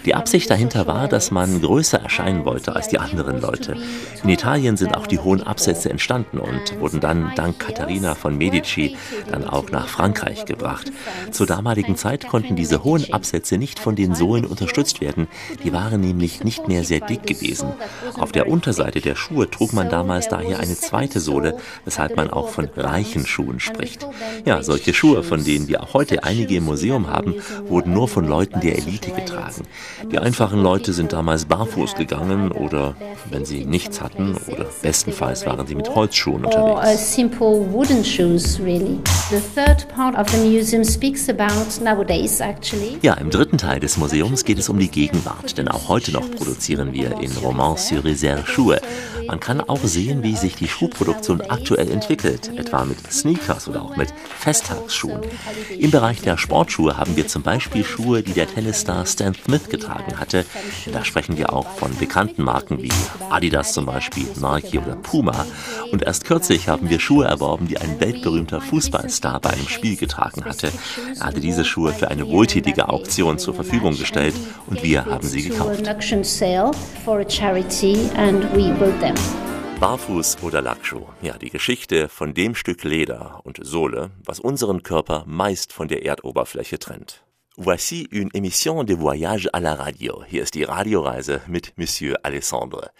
Die Absicht dahinter war, dass man größer erscheinen wollte als die anderen Leute. In Italien sind auch die hohen Absätze entstanden und wurden dann dank Katharina von Medici dann auch nach Frankreich gebracht. Zur damaligen Zeit konnten diese hohen Absätze nicht von den Sohlen unterstützt werden. Die waren nämlich nicht mehr sehr dick gewesen. Auf der Unterseite der Schuhe trug man damals daher eine zweite Sohle, weshalb man auch von reichen Schuhen spricht. Ja, solche Schuhe, von denen wir auch heute einige im Museum haben, wurden nur von Leuten der Elite getragen. Die einfachen Leute sind damals barfuß gegangen oder wenn sie nichts hatten oder bestenfalls waren sie mit Holzschuhen uh, unterwegs. Ja, im dritten Teil des Museums geht es um die Gegenwart, denn auch heute noch produzieren wir in Romans-sur-Isère Schuhe. Man kann auch sehen, wie sich die Schuhproduktion aktuell entwickelt, etwa mit Sneakers oder auch mit Festtagsschuhen. Im Bereich der Sportschuhe haben wir zum Beispiel Schuhe, die der Tennisstar Stan Smith getragen hatte. Da sprechen wir auch von bekannten Marken wie Adidas zum Beispiel, Nike oder Puma. Und erst kürzlich haben wir Schuhe erworben, die ein weltberühmter Fußballstar bei einem Spiel getragen hatte. Er hatte diese Schuhe für eine wohltätige Auktion zur Verfügung gestellt und wir haben sie gekauft. Barfuß oder Lackschuh. Ja, die Geschichte von dem Stück Leder und Sohle, was unseren Körper meist von der Erdoberfläche trennt. Voici une émission de voyage à la radio. Hier ist die Radioreise mit Monsieur Alessandre.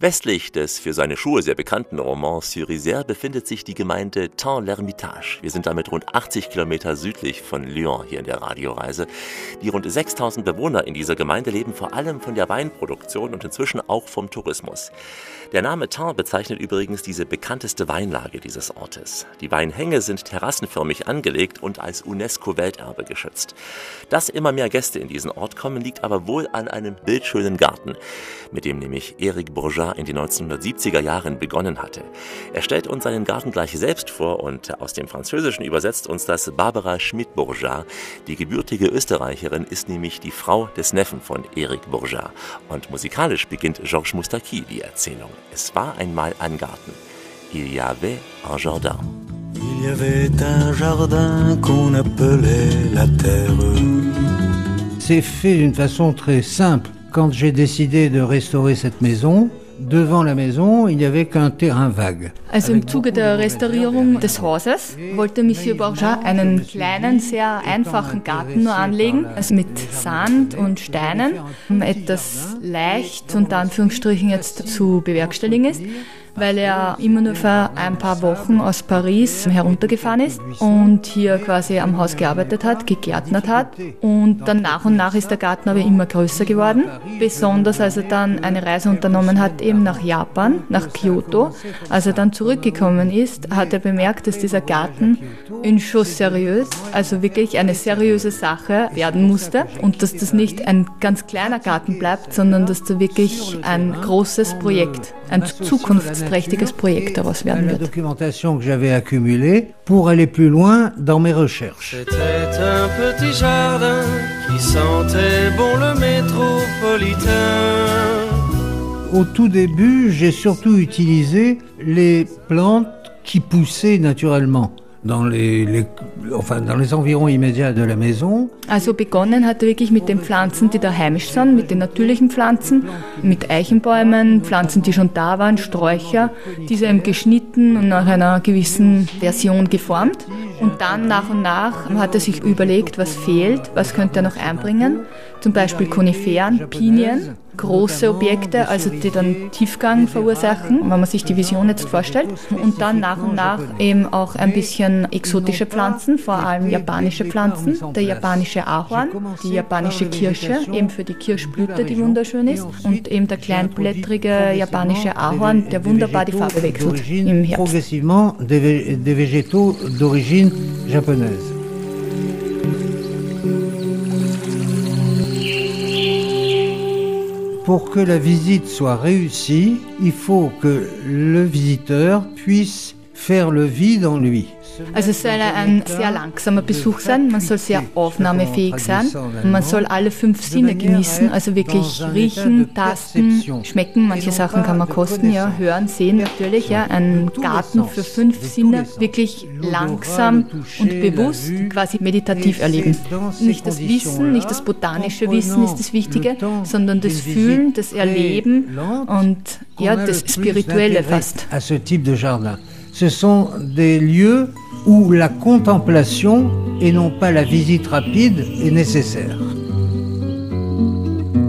Westlich des für seine Schuhe sehr bekannten Romans-sur-Isère befindet sich die Gemeinde Tans-l'Hermitage. Wir sind damit rund 80 Kilometer südlich von Lyon hier in der Radioreise. Die rund 6000 Bewohner in dieser Gemeinde leben vor allem von der Weinproduktion und inzwischen auch vom Tourismus. Der Name Tans bezeichnet übrigens diese bekannteste Weinlage dieses Ortes. Die Weinhänge sind terrassenförmig angelegt und als UNESCO-Welterbe geschützt. Dass immer mehr Gäste in diesen Ort kommen, liegt aber wohl an einem bildschönen Garten, mit dem nämlich Eric Bourgeat in den 1970er Jahren begonnen hatte. Er stellt uns seinen Garten gleich selbst vor und aus dem Französischen übersetzt uns das Barbara Schmidt-Bourgeat. Die gebürtige Österreicherin ist nämlich die Frau des Neffen von Eric Bourgeat. Und musikalisch beginnt Georges Moustaki die Erzählung. Es war einmal ein Garten. Il y avait un jardin. Il y avait un jardin qu'on appelait la terre. C'est fait d'une façon très simple. Quand j'ai décidé de restaurer cette maison, devant la maison, il n'y avait qu'un terrain vague. Also im Zuge der Restaurierung des Hauses wollte Monsieur Bourgeat einen kleinen, sehr einfachen Garten nur anlegen, also mit Sand und Steinen, um etwas leicht unter Anführungsstrichen jetzt zu bewerkstelligen ist. Weil er immer nur für ein paar Wochen aus Paris heruntergefahren ist und hier quasi am Haus gearbeitet hat, gegärtnert hat. Und dann nach und nach ist der Garten aber immer größer geworden. Besonders als er dann eine Reise unternommen hat, eben nach Japan, nach Kyoto. Als er dann zurückgekommen ist, hat er bemerkt, dass dieser Garten in chose seriös, also wirklich eine seriöse Sache werden musste und dass das nicht ein ganz kleiner Garten bleibt, sondern dass da wirklich ein großes Projekt, ein zukunftsträchtiges Projekt daraus werden La wird. documentation que j'avais accumulée pour aller plus loin dans mes recherches. C'était un petit jardin qui sentait bon le métropolitain. Au tout début, j'ai surtout utilisé les plantes qui poussaient naturellement dans les, les- enfin, dans les environs immédiats de la maison. Also begonnen hat er wirklich mit den Pflanzen, die da heimisch sind, mit den natürlichen Pflanzen, mit Eichenbäumen, Pflanzen, die schon da waren, Sträucher, diese eben geschnitten und nach einer gewissen Version geformt. Und dann nach und nach hat er sich überlegt, was fehlt, was könnte er noch einbringen. Zum Beispiel Koniferen, Pinien, große Objekte, also die dann Tiefgang verursachen, wenn man sich die Vision jetzt vorstellt. Und dann nach und nach eben auch ein bisschen exotische Pflanzen, vor allem japanische Pflanzen, der japanische Ahorn, die japanische Kirsche, eben für die Kirschblüte, die wunderschön ist, und eben der kleinblättrige japanische Ahorn, der wunderbar die Farbe wechselt im Herbst. Pour que la visite soit réussie, il faut que le visiteur puisse Also es soll ein sehr langsamer Besuch sein, man soll sehr aufnahmefähig sein, und man soll alle fünf Sinne genießen, also wirklich riechen, tasten, schmecken, manche Sachen kann man kosten, ja, hören, sehen natürlich, ja, ein Garten für fünf Sinne, wirklich langsam und bewusst, quasi meditativ erleben. Nicht das Wissen, nicht das botanische Wissen ist das Wichtige, sondern das Fühlen, das Erleben und ja, das Spirituelle fast. Ce sont des lieux où la contemplation et non pas la visite rapide est nécessaire.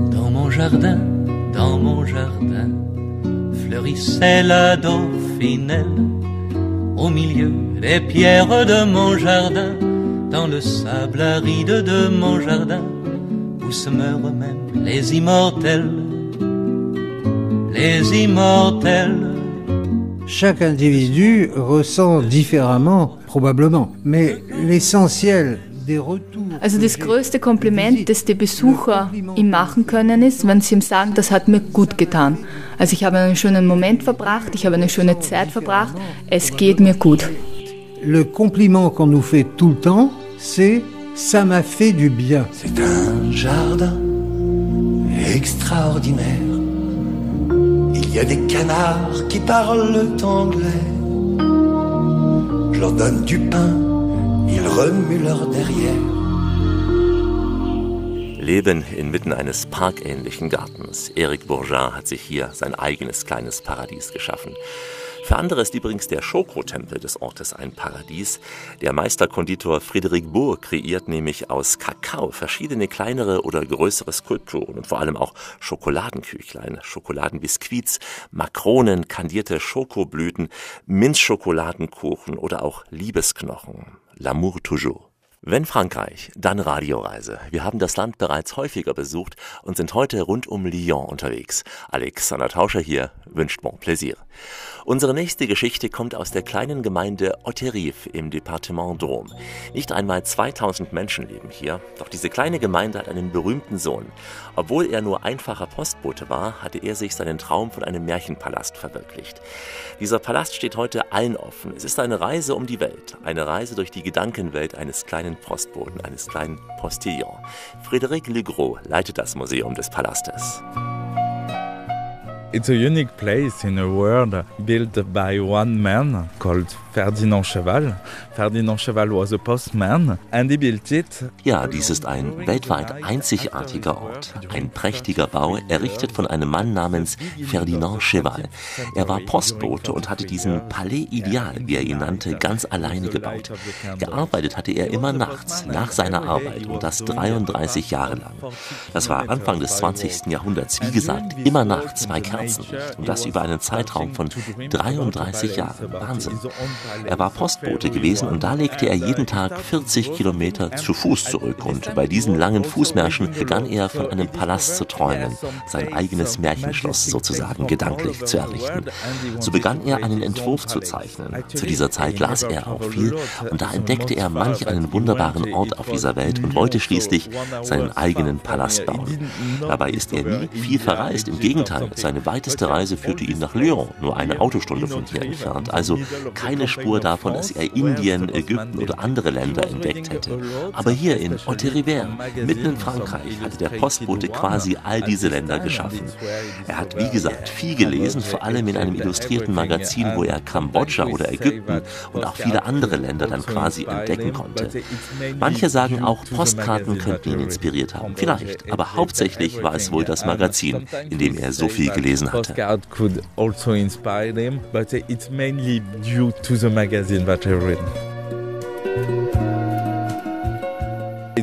Dans mon jardin, dans mon jardin, fleurissait la dauphinelle. Au milieu des pierres de mon jardin, dans le sable aride de mon jardin, où se meurent même les immortels, les immortels. Chaque individu ressent différemment, probablement, mais l'essentiel des retours. Also das größte Kompliment, das die Besucher ihm machen können, ist, wenn sie ihm sagen, das hat mir gut getan. Also ich habe einen schönen Moment verbracht, ich habe eine schöne Zeit verbracht, es geht mir gut. Le compliment qu'on nous fait tout le temps, c'est ça m'a fait du bien. C'est un jardin extraordinaire. Il y a des canards qui parlent anglais. Je leur donne du pain, ils remuent leur derrière. Leben inmitten eines parkähnlichen Gartens. Eric Bourgeat hat sich hier sein eigenes kleines Paradies geschaffen. Für andere ist übrigens der Schokotempel des Ortes ein Paradies. Der Meisterkonditor Frédéric Bourg kreiert nämlich aus Kakao verschiedene kleinere oder größere Skulpturen und vor allem auch Schokoladenküchlein, Schokoladenbiskuits, Makronen, kandierte Schokoblüten, Minzschokoladenkuchen oder auch Liebesknochen. L'amour toujours. Wenn Frankreich, dann Radioreise. Wir haben das Land bereits häufiger besucht und sind heute rund um Lyon unterwegs. Alexander Tauscher hier wünscht bon plaisir. Unsere nächste Geschichte kommt aus der kleinen Gemeinde Otterive im Departement Drôme. Nicht einmal 2000 Menschen leben hier, doch diese kleine Gemeinde hat einen berühmten Sohn. Obwohl er nur einfacher Postbote war, hatte er sich seinen Traum von einem Märchenpalast verwirklicht. Dieser Palast steht heute allen offen. Es ist eine Reise um die Welt, eine Reise durch die Gedankenwelt eines kleinen Postboten, eines kleinen Postillon. Frédéric Legros leitet das Museum des Palastes. It's a unique place in a world built by one man called Ferdinand Cheval. Ferdinand Cheval was a postman and he built it. Ja, dies ist ein weltweit einzigartiger Ort. Ein prächtiger Bau, errichtet von einem Mann namens Ferdinand Cheval. Er war Postbote und hatte diesen Palais Ideal, wie er ihn nannte, ganz alleine gebaut. Gearbeitet hatte er immer nachts, nach seiner Arbeit und das 33 Jahre lang. Das war Anfang des 20. Jahrhunderts, wie gesagt, immer nachts bei Kerzenlicht und das über einen Zeitraum von 33 Jahren. Wahnsinn. Er war Postbote gewesen und da legte er jeden Tag 40 Kilometer zu Fuß zurück und bei diesen langen Fußmärschen begann er von einem Palast zu träumen, sein eigenes Märchenschloss sozusagen gedanklich zu errichten. So begann er einen Entwurf zu zeichnen. Zu dieser Zeit las er auch viel und da entdeckte er manch einen wunderbaren Ort auf dieser Welt und wollte schließlich seinen eigenen Palast bauen. Dabei ist er nie viel verreist. Im Gegenteil, seine weiteste Reise führte ihn nach Lyon, nur eine Autostunde von hier entfernt. Also keine Spur davon, dass er Indien, Ägypten oder andere Länder entdeckt hätte. Aber hier in Haute-Rivière, mitten in Frankreich, hatte der Postbote quasi all diese Länder geschaffen. Er hat, wie gesagt, viel gelesen, vor allem in einem illustrierten Magazin, wo er Kambodscha oder Ägypten und auch viele andere Länder dann quasi entdecken konnte. Manche sagen auch, Postkarten könnten ihn inspiriert haben. Vielleicht, aber hauptsächlich war es wohl das Magazin, in dem er so viel gelesen hatte. the magazine that I read.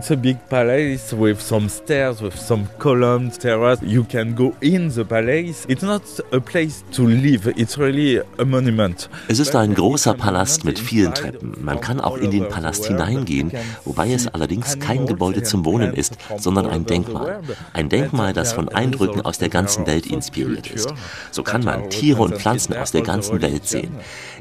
It's a big palace with some stairs, with some columns, terrace. You can go in the palace. It's not a place to live, it's really a monument. Es ist ein großer Palast mit vielen Treppen. Man kann auch in den Palast hineingehen, wobei es allerdings kein Gebäude zum Wohnen ist, sondern ein Denkmal. Ein Denkmal, das von Eindrücken aus der ganzen Welt inspiriert ist. So kann man Tiere und Pflanzen aus der ganzen Welt sehen.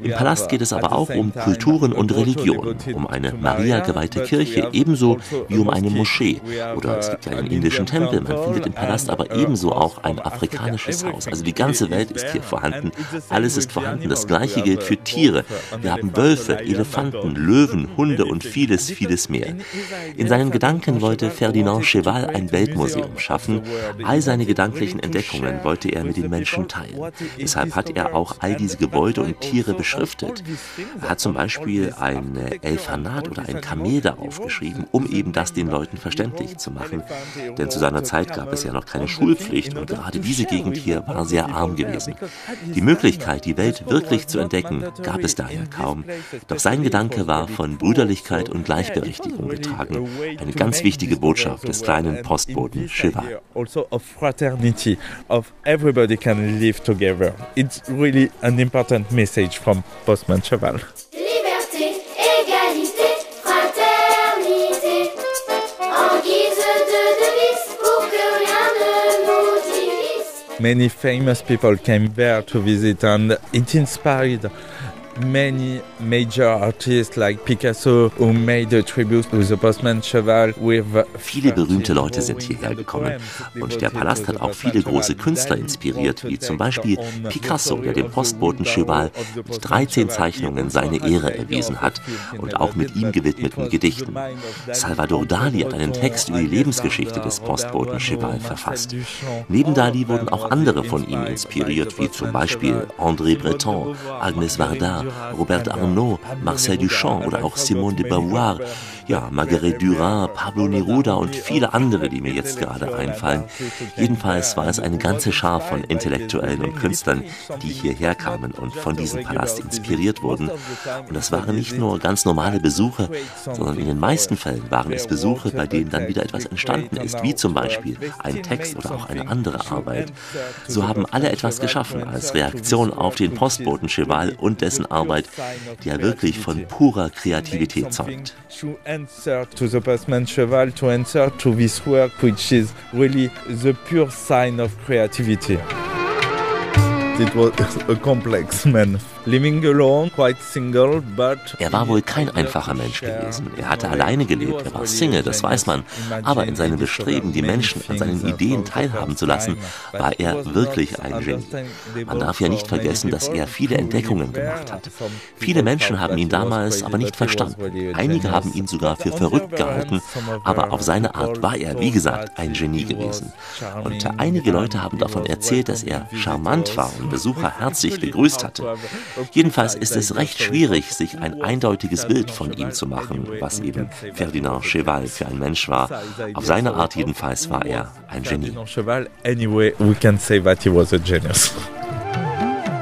Im Palast geht es aber auch um Kulturen und Religion, um eine Maria geweihte Kirche, ebenso wie um eine Moschee. Oder es gibt ja einen indischen Tempel. Man findet im Palast aber ebenso auch ein afrikanisches Haus. Also die ganze Welt ist hier vorhanden. Alles ist vorhanden. Das gleiche gilt für Tiere. Wir haben Wölfe, Elefanten, Löwen, Hunde und vieles, vieles mehr. In seinen Gedanken wollte Ferdinand Cheval ein Weltmuseum schaffen. All seine gedanklichen Entdeckungen wollte er mit den Menschen teilen. Deshalb hat er auch all diese Gebäude und Tiere beschriftet. Er hat zum Beispiel ein Elfanat oder ein Kamel da aufgeschrieben, um eben das den Leuten verständlich zu machen. Denn zu seiner Zeit gab es ja noch keine Schulpflicht und gerade diese Gegend hier war sehr arm gewesen. Die Möglichkeit, die Welt wirklich zu entdecken, gab es daher kaum. Doch sein Gedanke war von Brüderlichkeit und Gleichberechtigung getragen. Eine ganz wichtige Botschaft des kleinen Postboten Shiva. Also of fraternity, of everybody can live together. It's really an important message from Postman Cheval. Many famous people came there to visit and it inspired many major artists like Picasso who made a tribute to the Postman Cheval with Viele berühmte Leute sind hierher gekommen und der Palast hat auch viele große Künstler inspiriert, wie zum Beispiel Picasso, der dem Postboten Cheval mit 13 Zeichnungen seine Ehre erwiesen hat und auch mit ihm gewidmeten Gedichten. Salvador Dali hat einen Text über die Lebensgeschichte des Postboten Cheval verfasst. Neben Dali wurden auch andere von ihm inspiriert, wie zum Beispiel André Breton, Agnes Varda, Robert Arnault, Marcel Duchamp oder auch Simone de Beauvoir, ja, Marguerite Duras, Pablo Neruda und viele andere, die mir jetzt gerade einfallen. Jedenfalls war es eine ganze Schar von Intellektuellen und Künstlern, die hierher kamen und von diesem Palast inspiriert wurden. Und das waren nicht nur ganz normale Besuche, sondern in den meisten Fällen waren es Besuche, bei denen dann wieder etwas entstanden ist, wie zum Beispiel ein Text oder auch eine andere Arbeit. So haben alle etwas geschaffen als Reaktion auf den Postboten Cheval und dessen Arbeit, die ja wirklich von purer Kreativität zeugt. To answer to the postman cheval to answer to this work which is really the pure sign of creativity. It was a complex man living alone quite single but Er war wohl kein einfacher Mensch gewesen. Er hatte alleine gelebt, er war Single, das weiß man. Aber in seinem Bestreben, die Menschen an seinen Ideen teilhaben zu lassen, war er wirklich ein Genie. Man darf ja nicht vergessen, dass er viele Entdeckungen gemacht hat. Viele Menschen haben ihn damals aber nicht verstanden. Einige haben ihn sogar für verrückt gehalten, aber auf seine Art war er, wie gesagt, ein Genie gewesen. Und einige Leute haben davon erzählt, dass er charmant war und Besucher herzlich begrüßt hatte. Jedenfalls ist es recht schwierig, sich ein eindeutiges Bild von ihm zu machen, was eben Ferdinand Cheval für ein Mensch war. Auf seine Art jedenfalls war er ein Genie.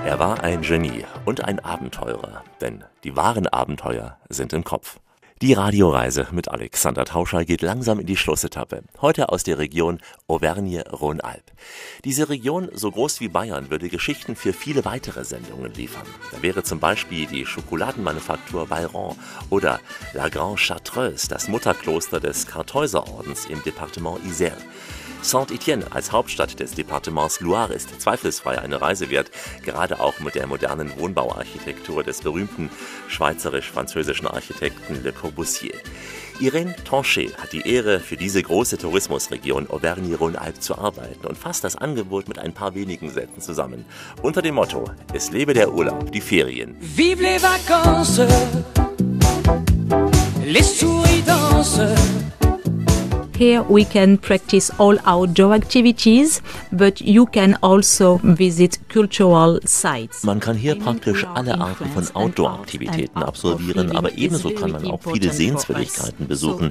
Er war ein Genie und ein Abenteurer, denn die wahren Abenteuer sind im Kopf. Die Radioreise mit Alexander Tauscher geht langsam in die Schlussetappe. Heute aus der Region Auvergne-Rhône-Alpes. Diese Region, so groß wie Bayern, würde Geschichten für viele weitere Sendungen liefern. Da wäre zum Beispiel die Schokoladenmanufaktur Bayron oder La Grande Chartreuse, das Mutterkloster des Kartäuserordens im Departement Isère. Saint-Étienne als Hauptstadt des Departements Loire ist zweifelsfrei eine Reise wert, gerade auch mit der modernen Wohnbauarchitektur des berühmten schweizerisch-französischen Architekten Le Corbusier. Irene Tanchet hat die Ehre, für diese große Tourismusregion Auvergne-Rhône-Alpes zu arbeiten und fasst das Angebot mit ein paar wenigen Sätzen zusammen. Unter dem Motto: Es lebe der Urlaub, die Ferien. Vive les vacances, les souris dansent. Here we can practice all outdoor activities, but you can also visit cultural sites. Man kann hier praktisch alle Arten von Outdoor-Aktivitäten absolvieren, aber ebenso kann man auch viele Sehenswürdigkeiten besuchen.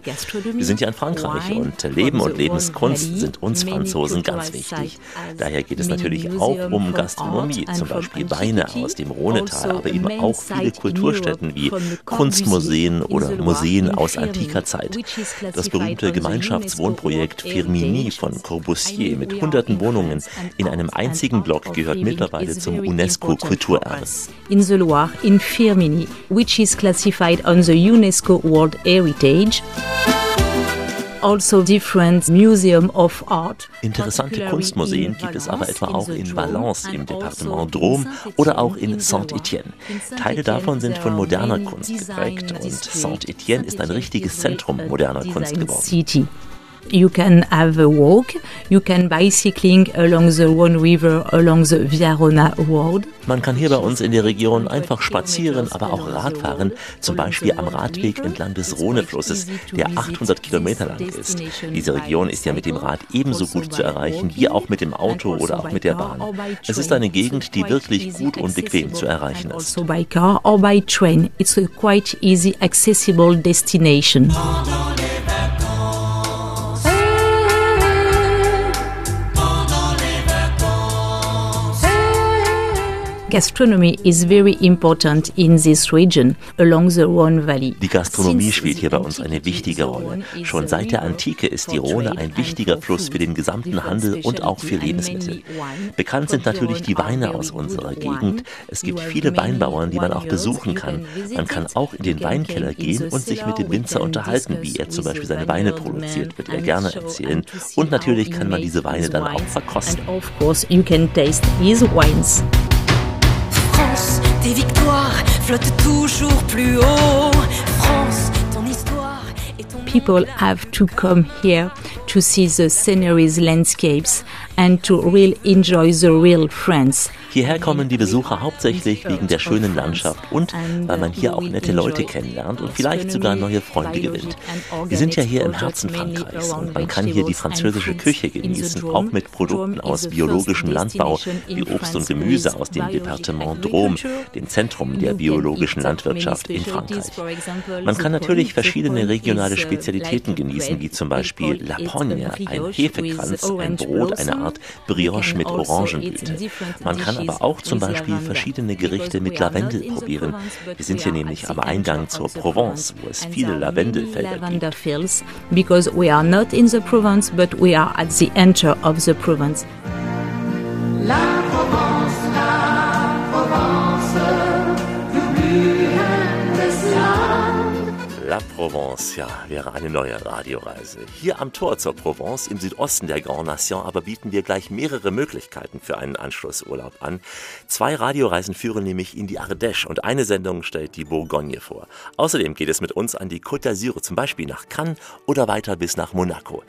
Wir sind ja in Frankreich und Leben und Lebenskunst sind uns Franzosen ganz wichtig. Daher geht es natürlich auch um Gastronomie, zum Beispiel Weine aus dem Rhonetal, aber eben auch viele Kulturstätten wie Kunstmuseen oder Museen aus antiker Zeit. Das berühmte Gemeinschafts Wohnprojekt Firmini von Corbusier mit hunderten Wohnungen in einem einzigen Block gehört mittlerweile zum UNESCO-Kulturerbe. In the Loire, in Firmini, which is classified on the UNESCO World Heritage. Also different Museum of Art. Interessante Kunstmuseen gibt es aber etwa auch in Valence im Departement Drôme oder auch in Saint-Étienne. Teile davon sind von moderner Kunst geprägt und Saint-Étienne ist ein richtiges Zentrum moderner Kunst geworden. You can have a walk, you can bicycling along the Rhone River, along the Viarona Road. Man kann hier bei uns in der Region einfach spazieren, aber auch Radfahren, zum Beispiel am Radweg entlang des Rhoneflusses, der 800 Kilometer lang ist. Diese Region ist ja mit dem Rad ebenso gut zu erreichen wie auch mit dem Auto oder auch mit der Bahn. Es ist eine Gegend, die wirklich gut und bequem zu erreichen ist. Also by car or by train, it's a quite easy accessible destination. Gastronomy is very important in this region along the Rhone Valley. Die Gastronomie spielt hier bei uns eine wichtige Rolle. Schon seit der Antike ist die Rhone ein wichtiger Fluss für den gesamten Handel und auch für Lebensmittel. Bekannt sind natürlich die Weine aus unserer Gegend. Es gibt viele Weinbauern, die man auch besuchen kann. Man kann auch in den Weinkeller gehen und sich mit dem Winzer unterhalten, wie er zum Beispiel seine Weine produziert, wird er gerne erzählen. Und natürlich kann man diese Weine dann auch verkosten. Tes victoires flottent toujours plus haut. France, ton histoire et ton People have to come here to see the sceneries, landscapes, and to really enjoy the real France. Hierher kommen die Besucher hauptsächlich wegen der schönen Landschaft und weil man hier auch nette Leute kennenlernt und vielleicht sogar neue Freunde gewinnt. Wir sind ja hier im Herzen Frankreichs und man kann hier die französische Küche genießen, auch mit Produkten aus biologischem Landbau wie Obst und Gemüse aus dem Departement Drôme, dem Zentrum der biologischen Landwirtschaft in Frankreich. Man kann natürlich verschiedene regionale Spezialitäten genießen, wie zum Beispiel La Pogne, ein Hefekranz, ein Brot, eine Art Brioche mit Orangenblüte. Man kann aber auch zum Beispiel verschiedene Gerichte mit Lavendel probieren. Wir sind hier nämlich am Eingang zur Provence, wo es viele Lavendelfelder gibt. because we are not in the Provence, but we are at the enter of the Provence. La Provence, Provence, ja, wäre eine neue Radioreise. Hier am Tor zur Provence im Südosten der Grand Nation aber bieten wir gleich mehrere Möglichkeiten für einen Anschlussurlaub an. Zwei Radioreisen führen nämlich in die Ardèche und eine Sendung stellt die Bourgogne vor. Außerdem geht es mit uns an die Côte d'Azur, zum Beispiel nach Cannes oder weiter bis nach Monaco.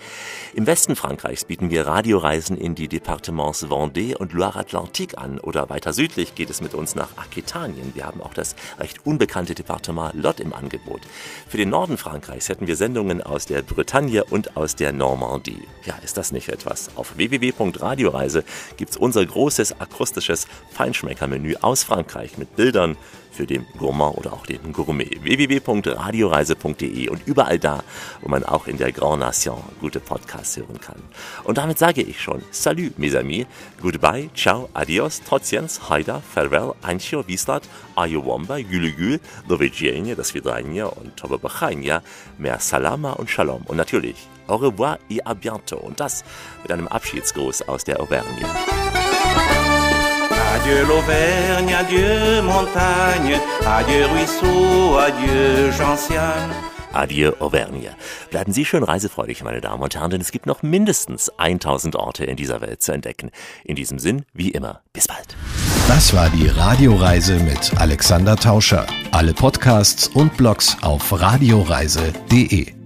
Im Westen Frankreichs bieten wir Radioreisen in die Departements Vendée und Loire-Atlantique an oder weiter südlich geht es mit uns nach Aquitanien. Wir haben auch das recht unbekannte Departement Lot im Angebot. Für den Norden Frankreichs hätten wir Sendungen aus der Bretagne und aus der Normandie. Ja, ist das nicht etwas? Auf www.radioreise gibt's unser großes akustisches Feinschmeckermenü aus Frankreich mit Bildern, für den Gourmand oder auch den Gourmet. www.radioreise.de und überall da, wo man auch in der Grand Nation gute Podcasts hören kann. Und damit sage ich schon, salut mes amis, goodbye, ciao, adios, trotziens, haida, farewell, ancio, wislat, ayowamba, gülügül, do widzenia, das Vidrenia und tobabachania, mehr salama und shalom. Und natürlich, au revoir et à bientôt. Und das mit einem Abschiedsgruß aus der Auvergne. Adieu l'Auvergne, adieu montagne, adieu ruisseau, adieu Gentiane. Adieu Auvergne. Bleiben Sie schön reisefreudig, meine Damen und Herren, denn es gibt noch mindestens 1000 Orte in dieser Welt zu entdecken. In diesem Sinn, wie immer, bis bald. Das war die Radioreise mit Alexander Tauscher. Alle Podcasts und Blogs auf radioreise.de.